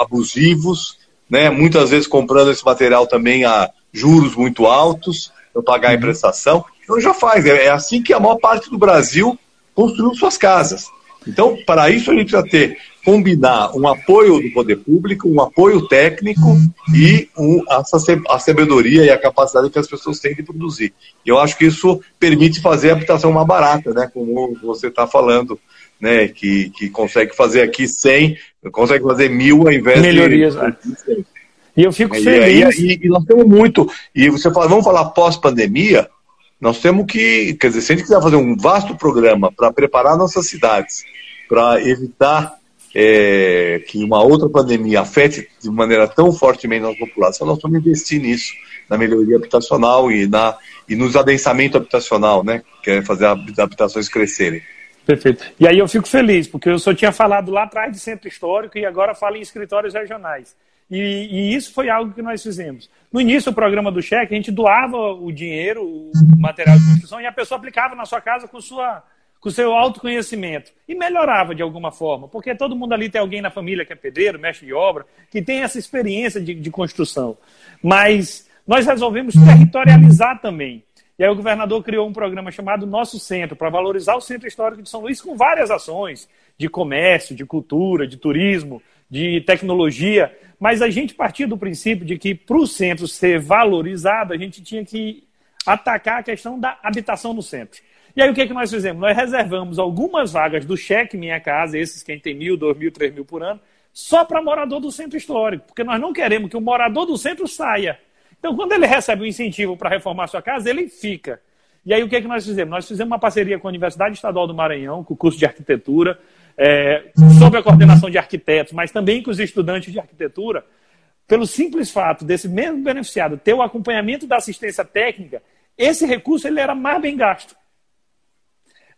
abusivos, né? muitas vezes comprando esse material também a juros muito altos para pagar a uhum. prestação. Então já faz, é, é assim que a maior parte do Brasil construiu suas casas. Então, para isso a gente precisa ter, combinar um apoio do poder público, um apoio técnico e um, a sabedoria e a capacidade que as pessoas têm de produzir. E eu acho que isso permite fazer a habitação mais barata, né? Como você está falando, né? Que, que consegue fazer aqui 100 consegue fazer mil ao invés Melhorias, de. Melhorias. Né? E eu fico feliz. E, e, e, nós temos muito. E você fala, vamos falar pós-pandemia, nós temos que. Quer dizer, se a gente quiser fazer um vasto programa para preparar nossas cidades, para evitar é, que uma outra pandemia afete de maneira tão fortemente a nossa população, nós vamos investir nisso, na melhoria habitacional e, na, e nos adensamento habitacional, né? Que é fazer as habitações crescerem. Perfeito. E aí eu fico feliz, porque eu só tinha falado lá atrás de centro histórico e agora falo em escritórios regionais. E, e, isso foi algo que nós fizemos. No início do programa do cheque, a gente doava o dinheiro, o material de construção, e a pessoa aplicava na sua casa com, sua, com o seu autoconhecimento. E melhorava de alguma forma, porque todo mundo ali tem alguém na família que é pedreiro, mestre de obra, que tem essa experiência de, de construção. Mas nós resolvemos territorializar também. E aí o governador criou um programa chamado Nosso Centro, para valorizar o Centro Histórico de São Luís com várias ações de comércio, de cultura, de turismo, de tecnologia. Mas a gente partiu do princípio de que para o centro ser valorizado, a gente tinha que atacar a questão da habitação no centro. E aí o que, é que nós fizemos? Nós reservamos algumas vagas do cheque Minha Casa, esses quem tem mil, dois mil, três mil por ano, só para morador do centro histórico, porque nós não queremos que o morador do centro saia. Então, quando ele recebe um incentivo para reformar sua casa, ele fica. E aí, o que, é que nós fizemos? Nós fizemos uma parceria com a Universidade Estadual do Maranhão, com o curso de arquitetura, é, sob a coordenação de arquitetos, mas também com os estudantes de arquitetura, pelo simples fato desse mesmo beneficiado ter o acompanhamento da assistência técnica, esse recurso ele era mais bem gasto.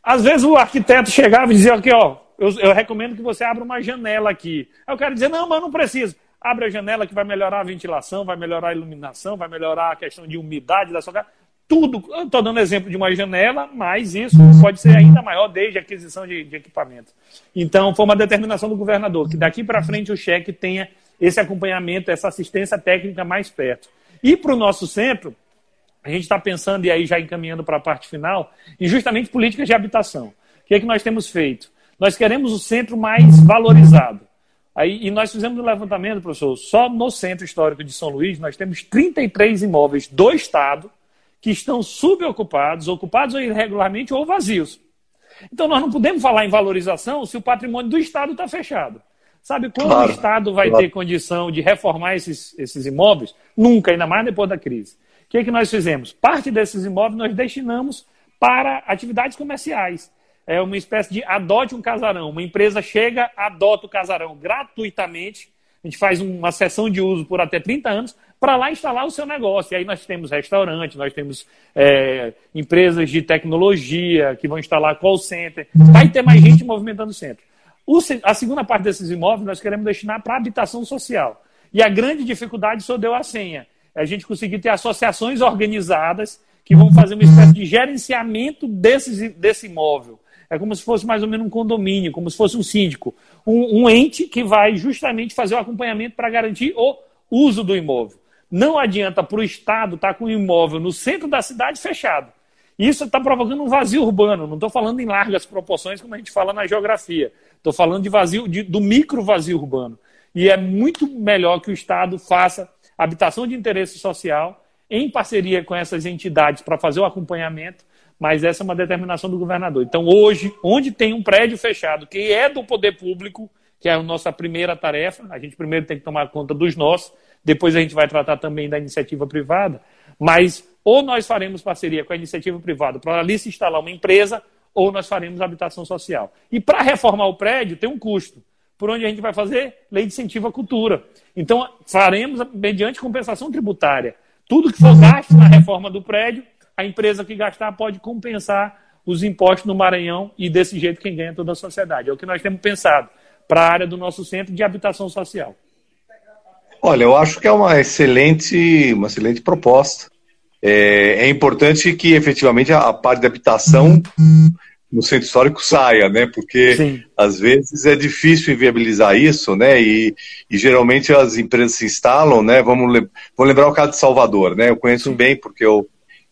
Às vezes o arquiteto chegava e dizia aqui, ó, eu, eu recomendo que você abra uma janela aqui. Aí o cara dizia, não, mas não preciso abre a janela que vai melhorar a ventilação, vai melhorar a iluminação, vai melhorar a questão de umidade da sua casa. Tudo. Estou dando exemplo de uma janela, mas isso pode ser ainda maior desde a aquisição de, de equipamento. Então, foi uma determinação do governador que daqui para frente o cheque tenha esse acompanhamento, essa assistência técnica mais perto. E para o nosso centro, a gente está pensando, e aí já encaminhando para a parte final, em justamente políticas de habitação. O que é que nós temos feito? Nós queremos o centro mais valorizado. Aí, e nós fizemos um levantamento, professor, só no Centro Histórico de São Luís nós temos 33 imóveis do Estado que estão subocupados, ocupados irregularmente ou vazios. Então nós não podemos falar em valorização se o patrimônio do Estado está fechado. Sabe quando claro, o Estado vai claro. ter condição de reformar esses, esses imóveis? Nunca, ainda mais depois da crise. O que, é que nós fizemos? Parte desses imóveis nós destinamos para atividades comerciais é uma espécie de adote um casarão. Uma empresa chega, adota o casarão gratuitamente, a gente faz uma sessão de uso por até 30 anos, para lá instalar o seu negócio. E aí nós temos restaurante, nós temos é, empresas de tecnologia que vão instalar call center, vai ter mais gente movimentando o centro. O, a segunda parte desses imóveis nós queremos destinar para habitação social. E a grande dificuldade só deu a senha. É a gente conseguir ter associações organizadas que vão fazer uma espécie de gerenciamento desses, desse imóvel. É como se fosse mais ou menos um condomínio, como se fosse um síndico. Um, um ente que vai justamente fazer o acompanhamento para garantir o uso do imóvel. Não adianta para o Estado estar tá com o imóvel no centro da cidade fechado. Isso está provocando um vazio urbano. Não estou falando em largas proporções, como a gente fala na geografia. Estou falando de vazio, de, do micro vazio urbano. E é muito melhor que o Estado faça habitação de interesse social em parceria com essas entidades para fazer o acompanhamento mas essa é uma determinação do governador. Então, hoje, onde tem um prédio fechado que é do poder público, que é a nossa primeira tarefa, a gente primeiro tem que tomar conta dos nossos, depois a gente vai tratar também da iniciativa privada, mas ou nós faremos parceria com a iniciativa privada para ali se instalar uma empresa, ou nós faremos habitação social. E para reformar o prédio tem um custo. Por onde a gente vai fazer? Lei de incentivo à cultura. Então, faremos mediante compensação tributária. Tudo que for gasto na reforma do prédio, a empresa que gastar pode compensar os impostos no Maranhão e desse jeito quem ganha é toda a sociedade. É o que nós temos pensado para a área do nosso centro de habitação social. Olha, eu acho que é uma excelente, uma excelente proposta. É, é importante que efetivamente a, a parte de habitação no centro histórico saia, né? Porque Sim. às vezes é difícil inviabilizar isso, né? E, e, geralmente as empresas se instalam, né? Vamos, vamos lembrar o caso de Salvador, né? Eu conheço Sim. bem porque eu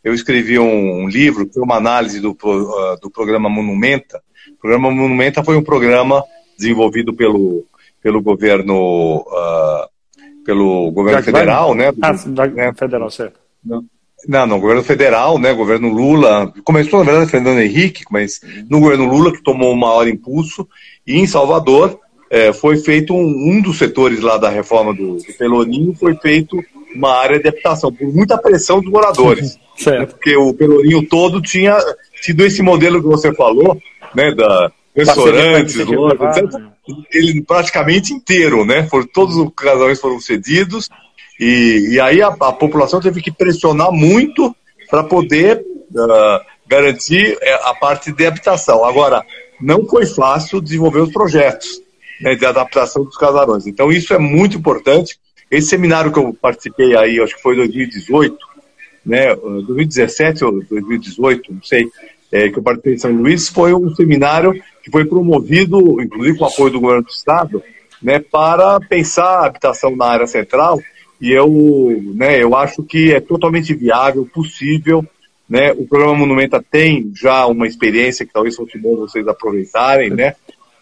eu escrevi um, um livro, foi uma análise do, uh, do programa Monumenta. O programa Monumenta foi um programa desenvolvido pelo, pelo governo, uh, pelo governo federal, né? Do, ah, da, né? federal, certo. Não, não, no governo federal, né? Governo Lula. Começou, na verdade, Fernando Henrique, mas no governo Lula, que tomou um maior impulso. E em Salvador, é, foi feito um, um, dos setores lá da reforma do, do Pelourinho, foi feito uma área de habitação, por muita pressão dos moradores. Né, porque o Pelourinho todo tinha tido esse modelo que você falou, né, da restaurantes, lojas, etc. Ele praticamente inteiro, né? For, todos os casais foram cedidos e, e aí a, a, população teve que pressionar muito para poder uh, garantir é, a parte de habitação. Agora, não foi fácil desenvolver os projetos né, de adaptação dos casarões. Então, isso é muito importante. Esse seminário que eu participei aí, acho que foi em 2018, né, 2017 ou 2018, não sei, é, que eu participei em São Luís, foi um seminário que foi promovido, inclusive com o apoio do governo do estado, né, para pensar a habitação na área central. E eu, né, eu acho que é totalmente viável, possível. Né, o programa Monumenta tem já uma experiência que talvez fosse bom vocês aproveitarem, né?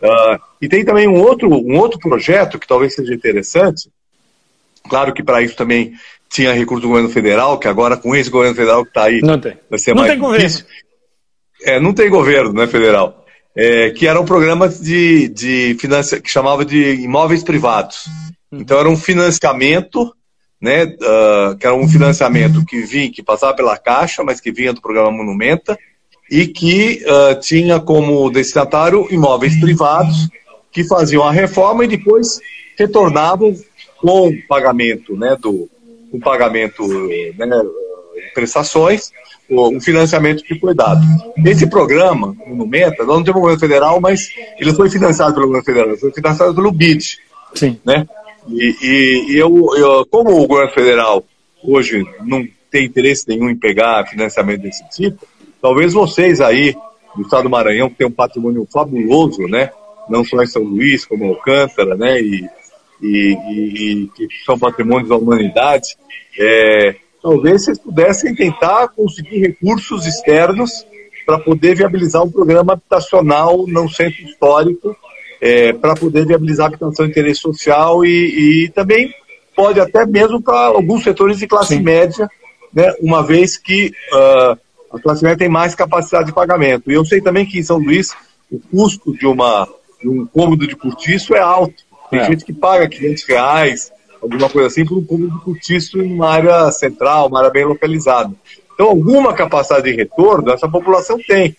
Uh, e tem também um outro, um outro projeto que talvez seja interessante, Claro que para isso também tinha recurso do governo federal, que agora com esse governo federal que está aí não tem. vai ser não mais tem difícil. governo. É, não tem governo, né, federal? É, que era um programa de, de financia, que chamava de imóveis privados. Hum. Então era um financiamento, né, uh, que era um financiamento que vinha, que passava pela Caixa, mas que vinha do programa Monumenta, e que uh, tinha como destinatário imóveis privados que faziam a reforma e depois retornavam com pagamento, né, do pagamento, né, em prestações, o, o, financiamento que foi dado. Esse programa, Monumenta, nós não temos governo federal, mas ele foi financiado pelo governo federal, foi financiado pelo BID. Sim. Né? E, e, e eu, eu, como o governo federal hoje não tem interesse nenhum em pegar financiamento desse tipo, talvez vocês aí do estado do Maranhão, que tem um patrimônio fabuloso, né? Não só em São Luís, como Alcântara, né? E, e, e, que são patrimônios da humanidade, é, talvez vocês pudessem tentar conseguir recursos externos para poder viabilizar um programa habitacional no centro histórico, é, para poder viabilizar a habitação de interesse social e, e também pode até mesmo para alguns setores de classe Sim. média, né, uma vez que uh, a classe média tem mais capacidade de pagamento. E eu sei também que em São Luís o custo de, uma, de um cômodo de cortiço é alto. Tem é. gente que paga 500 reais, alguma coisa assim, por um cômodo de cortiço em uma área central, uma área bem localizada. Então, alguma capacidade de retorno essa população tem.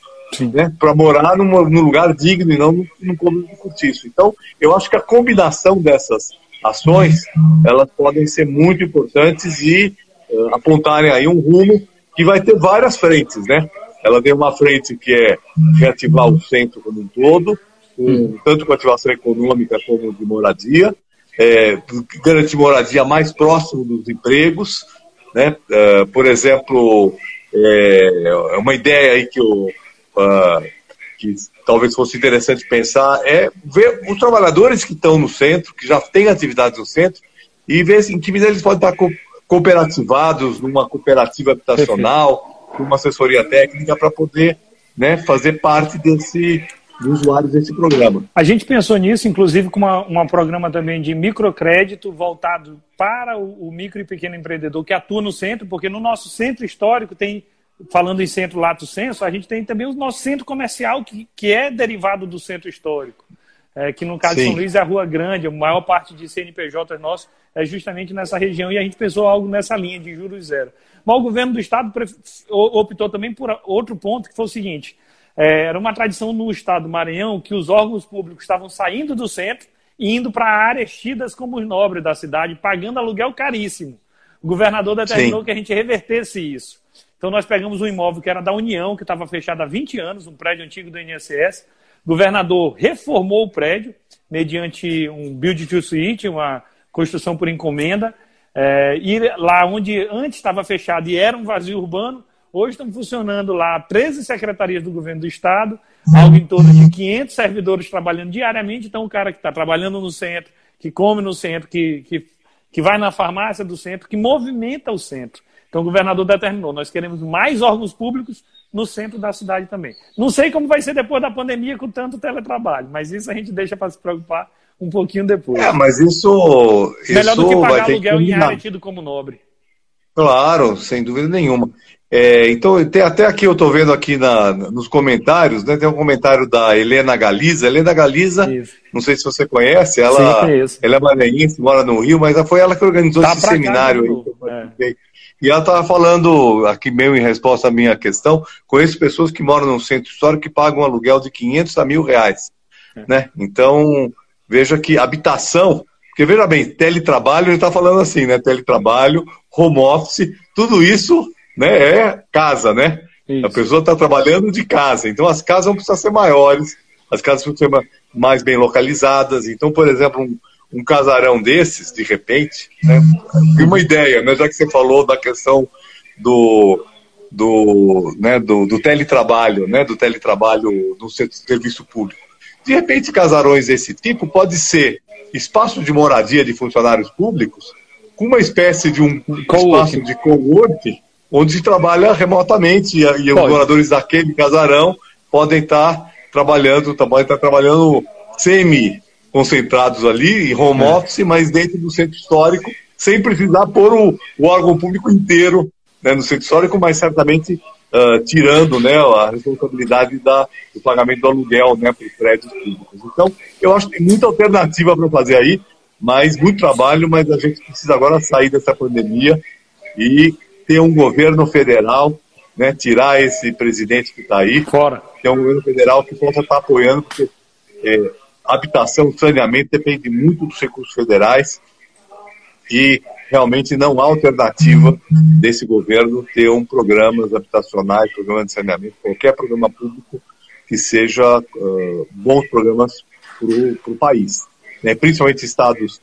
Né, para morar num, num, lugar digno e não num, num cômodo de cortiço. Então, eu acho que a combinação dessas ações, elas podem ser muito importantes e uh, apontarem aí um rumo que vai ter várias frentes, né? Ela tem uma frente que é reativar o centro como um todo, com, tanto com ativação econômica como de moradia, é, garantir moradia mais próximo dos empregos, né? Uh, por exemplo, é, é, uma ideia aí que, eu, uh, que talvez fosse interessante pensar é ver os trabalhadores que estão no centro, que já têm atividades no centro, e ver em que medida eles podem estar co cooperativados numa cooperativa habitacional, com uma assessoria técnica para poder né, fazer parte desse, de usuários desse programa. A gente pensou nisso, inclusive, com um programa também de microcrédito voltado para o, o, micro e pequeno empreendedor que atua no centro, porque no nosso centro histórico tem, falando em centro lato senso, a gente tem também o nosso centro comercial que, que é derivado do centro histórico. É, que no caso Sim. de São Luís é a Rua Grande, a maior parte de CNPJ nosso é justamente nessa região, e a gente pensou algo nessa linha de juros zero. Mas o governo do estado optou também por outro ponto, que foi o seguinte, era uma tradição no estado do Maranhão que os órgãos públicos estavam saindo do centro e indo para áreas tidas como os nobres da cidade, pagando aluguel caríssimo. O governador determinou Sim. que a gente revertesse isso. Então nós pegamos um imóvel que era da União, que estava fechado há 20 anos, um prédio antigo do INSS. O governador reformou o prédio mediante um build to suite, uma construção por encomenda. É, e lá onde antes estava fechado e era um vazio urbano, Hoje estão funcionando lá 13 secretarias do governo do estado, algo em torno de 500 servidores trabalhando diariamente. Então, o cara que está trabalhando no centro, que come no centro, que, que, que vai na farmácia do centro, que movimenta o centro. Então, o governador determinou: nós queremos mais órgãos públicos no centro da cidade também. Não sei como vai ser depois da pandemia com tanto teletrabalho, mas isso a gente deixa para se preocupar um pouquinho depois. É, mas isso. Melhor isso do que pagar aluguel que... em área tido como nobre. Claro, sem dúvida nenhuma. É, então, tem, até aqui eu estou vendo aqui na, nos comentários, né, tem um comentário da Helena Galiza. Helena Galiza, Isso. não sei se você conhece, ela, Sim, ela é maranhense, mora no Rio, mas foi ela que organizou tá esse seminário aí. É. E ela estava falando, aqui meio em resposta à minha questão, conheço pessoas que moram no centro histórico que pagam um aluguel de 500 a mil reais. É. Né? Então, veja que habitação, porque veja bem, teletrabalho, ele está falando assim, né? Teletrabalho, home office, tudo isso né, é casa, né? Isso. A pessoa está trabalhando de casa. Então as casas não precisam ser maiores, as casas precisam ser mais bem localizadas. Então, por exemplo, um, um casarão desses, de repente, né, uma ideia, né, já que você falou da questão do, do, né, do, do teletrabalho, né, do teletrabalho no serviço público. De repente, casarões desse tipo pode ser espaço de moradia de funcionários públicos com uma espécie de um espaço de co-work onde se trabalha remotamente e, e os moradores daquele casarão podem estar trabalhando, podem estar trabalhando semi concentrados ali em home é. office, mas dentro do centro histórico, sem precisar pôr o, o órgão público inteiro né, no centro histórico, mas certamente uh, tirando né, a responsabilidade da, do pagamento do aluguel né, para os prédios públicos. Então, eu acho que tem muita alternativa para fazer aí, mas muito trabalho, mas a gente precisa agora sair dessa pandemia e ter um governo federal, né, tirar esse presidente que está aí, Fora. ter um governo federal que possa estar tá apoiando, porque é, habitação, saneamento depende muito dos recursos federais e realmente não há alternativa desse governo ter um programa habitacionais, programa de saneamento, qualquer programa público que seja uh, bons programas para o país. Né? Principalmente estados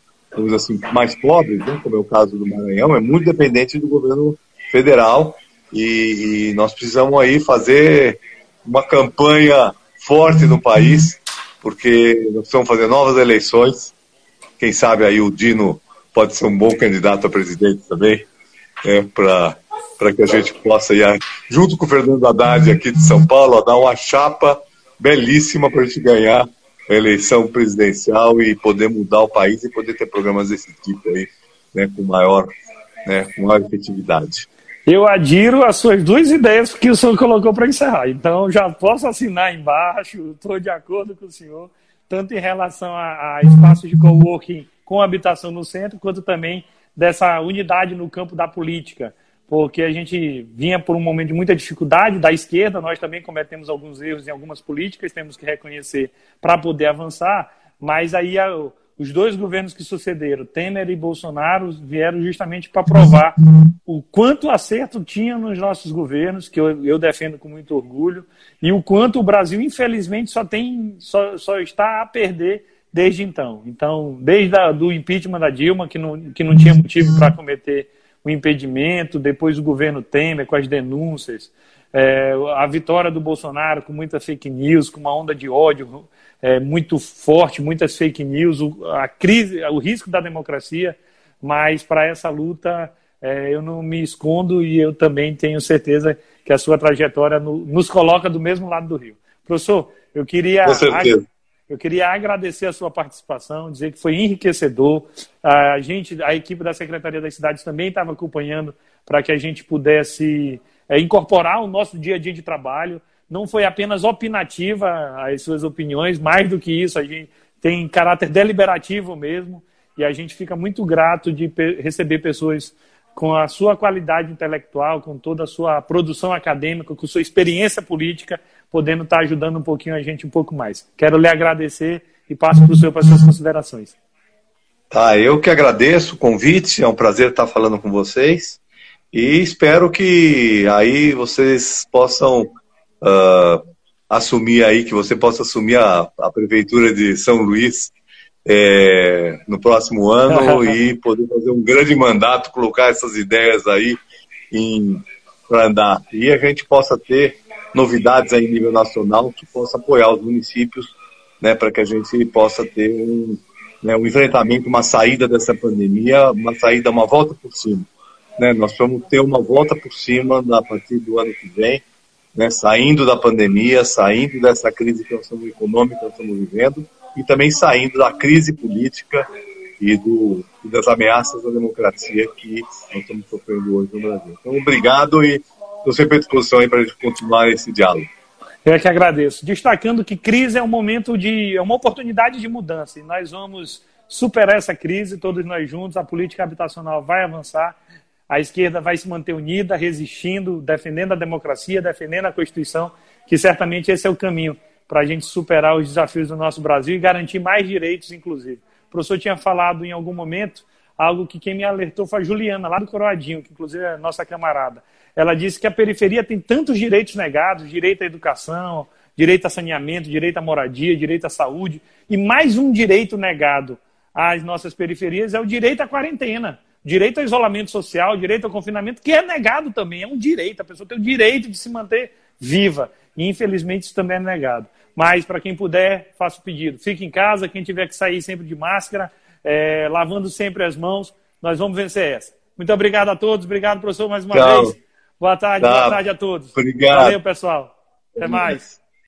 assim, mais pobres, né? como é o caso do Maranhão, é muito dependente do governo federal e, e nós precisamos aí fazer uma campanha forte no país, porque nós precisamos fazer novas eleições. Quem sabe aí o Dino pode ser um bom candidato a presidente também, né, para que a gente possa ir, junto com o Fernando Haddad aqui de São Paulo, dar uma chapa belíssima para a gente ganhar a eleição presidencial e poder mudar o país e poder ter programas desse tipo aí, né, com maior, né, com maior efetividade. Eu adiro as suas duas ideias que o senhor colocou para encerrar. Então, já posso assinar embaixo, estou de acordo com o senhor, tanto em relação a, a espaços de coworking com habitação no centro, quanto também dessa unidade no campo da política. Porque a gente vinha por um momento de muita dificuldade da esquerda, nós também cometemos alguns erros em algumas políticas, temos que reconhecer para poder avançar, mas aí a, os dois governos que sucederam, Temer e Bolsonaro, vieram justamente para provar o quanto acerto tinha nos nossos governos, que eu, eu, defendo com muito orgulho, e o quanto o Brasil, infelizmente, só, tem, só, só está a perder desde então. Então, desde o do impeachment da Dilma, que não, que não tinha motivo para cometer o impedimento, depois o governo Temer com as denúncias, é, a vitória do Bolsonaro com muita fake news, com uma onda de ódio é, muito forte, muitas fake news, o, a crise, o risco da democracia, mas para essa luta é, eu não me escondo e eu também tenho certeza que a sua trajetória no, nos coloca do mesmo lado do rio. Professor, eu queria, eu queria agradecer a sua participação, dizer que foi enriquecedor. A gente, a equipe da Secretaria das Cidades também estava acompanhando para que a gente pudesse é, incorporar o nosso dia a dia de trabalho não foi apenas opinativa as suas opiniões, mais do que isso, a gente tem caráter deliberativo mesmo, e a gente fica muito grato de receber pessoas com a sua qualidade intelectual, com toda a sua produção acadêmica, com sua experiência política, podendo estar ajudando um pouquinho a gente um pouco mais. Quero lhe agradecer e passo para o senhor para as suas considerações. Tá, eu que agradeço o convite, é um prazer estar falando com vocês e espero que aí vocês possam uh, assumir aí, que você possa assumir a, a prefeitura de São Luís é, no próximo ano e poder fazer um grande mandato, colocar essas ideias aí para andar. E a gente possa ter novidades aí em nível nacional que possa apoiar os municípios, né, para que a gente possa ter um, né, um enfrentamento, uma saída dessa pandemia, uma saída, uma volta por cima. Né? Nós vamos ter uma volta por cima a partir do ano que vem, né, saindo da pandemia, saindo dessa crise que nós estamos, econômica que nós estamos vivendo e também saindo da crise política e, do, e das ameaças à democracia que nós estamos sofrendo hoje no Brasil. Então, obrigado e estou sempre à disposição aí para a gente continuar esse diálogo. Eu é que agradeço. Destacando que crise é um momento de. é uma oportunidade de mudança. E nós vamos superar essa crise, todos nós juntos, a política habitacional vai avançar a esquerda vai se manter unida, resistindo, defendendo a democracia, defendendo a Constituição, que certamente esse é o caminho para a gente superar os desafios do nosso Brasil e garantir mais direitos, inclusive. O professor tinha falado em algum momento algo que quem me alertou foi a Juliana, lá do Coroadinho, que inclusive é nossa camarada. Ela disse que a periferia tem tantos direitos negados, direito à educação, direito a saneamento, direito à moradia, direito à saúde, e mais um direito negado às nossas periferias é o direito à quarentena direito ao isolamento social, direito ao confinamento, que é negado também, é um direito, a pessoa tem o direito de se manter viva. E infelizmente isso também é negado. Mas para quem puder, faça o pedido. Fique em casa, quem tiver que sair sempre de máscara, é, lavando sempre as mãos, nós vamos vencer essa. Muito obrigado a todos, obrigado, professor, mais uma Tchau. vez. Boa tarde, Tchau. boa tarde a todos. Obrigado. Valeu, pessoal. Até mais.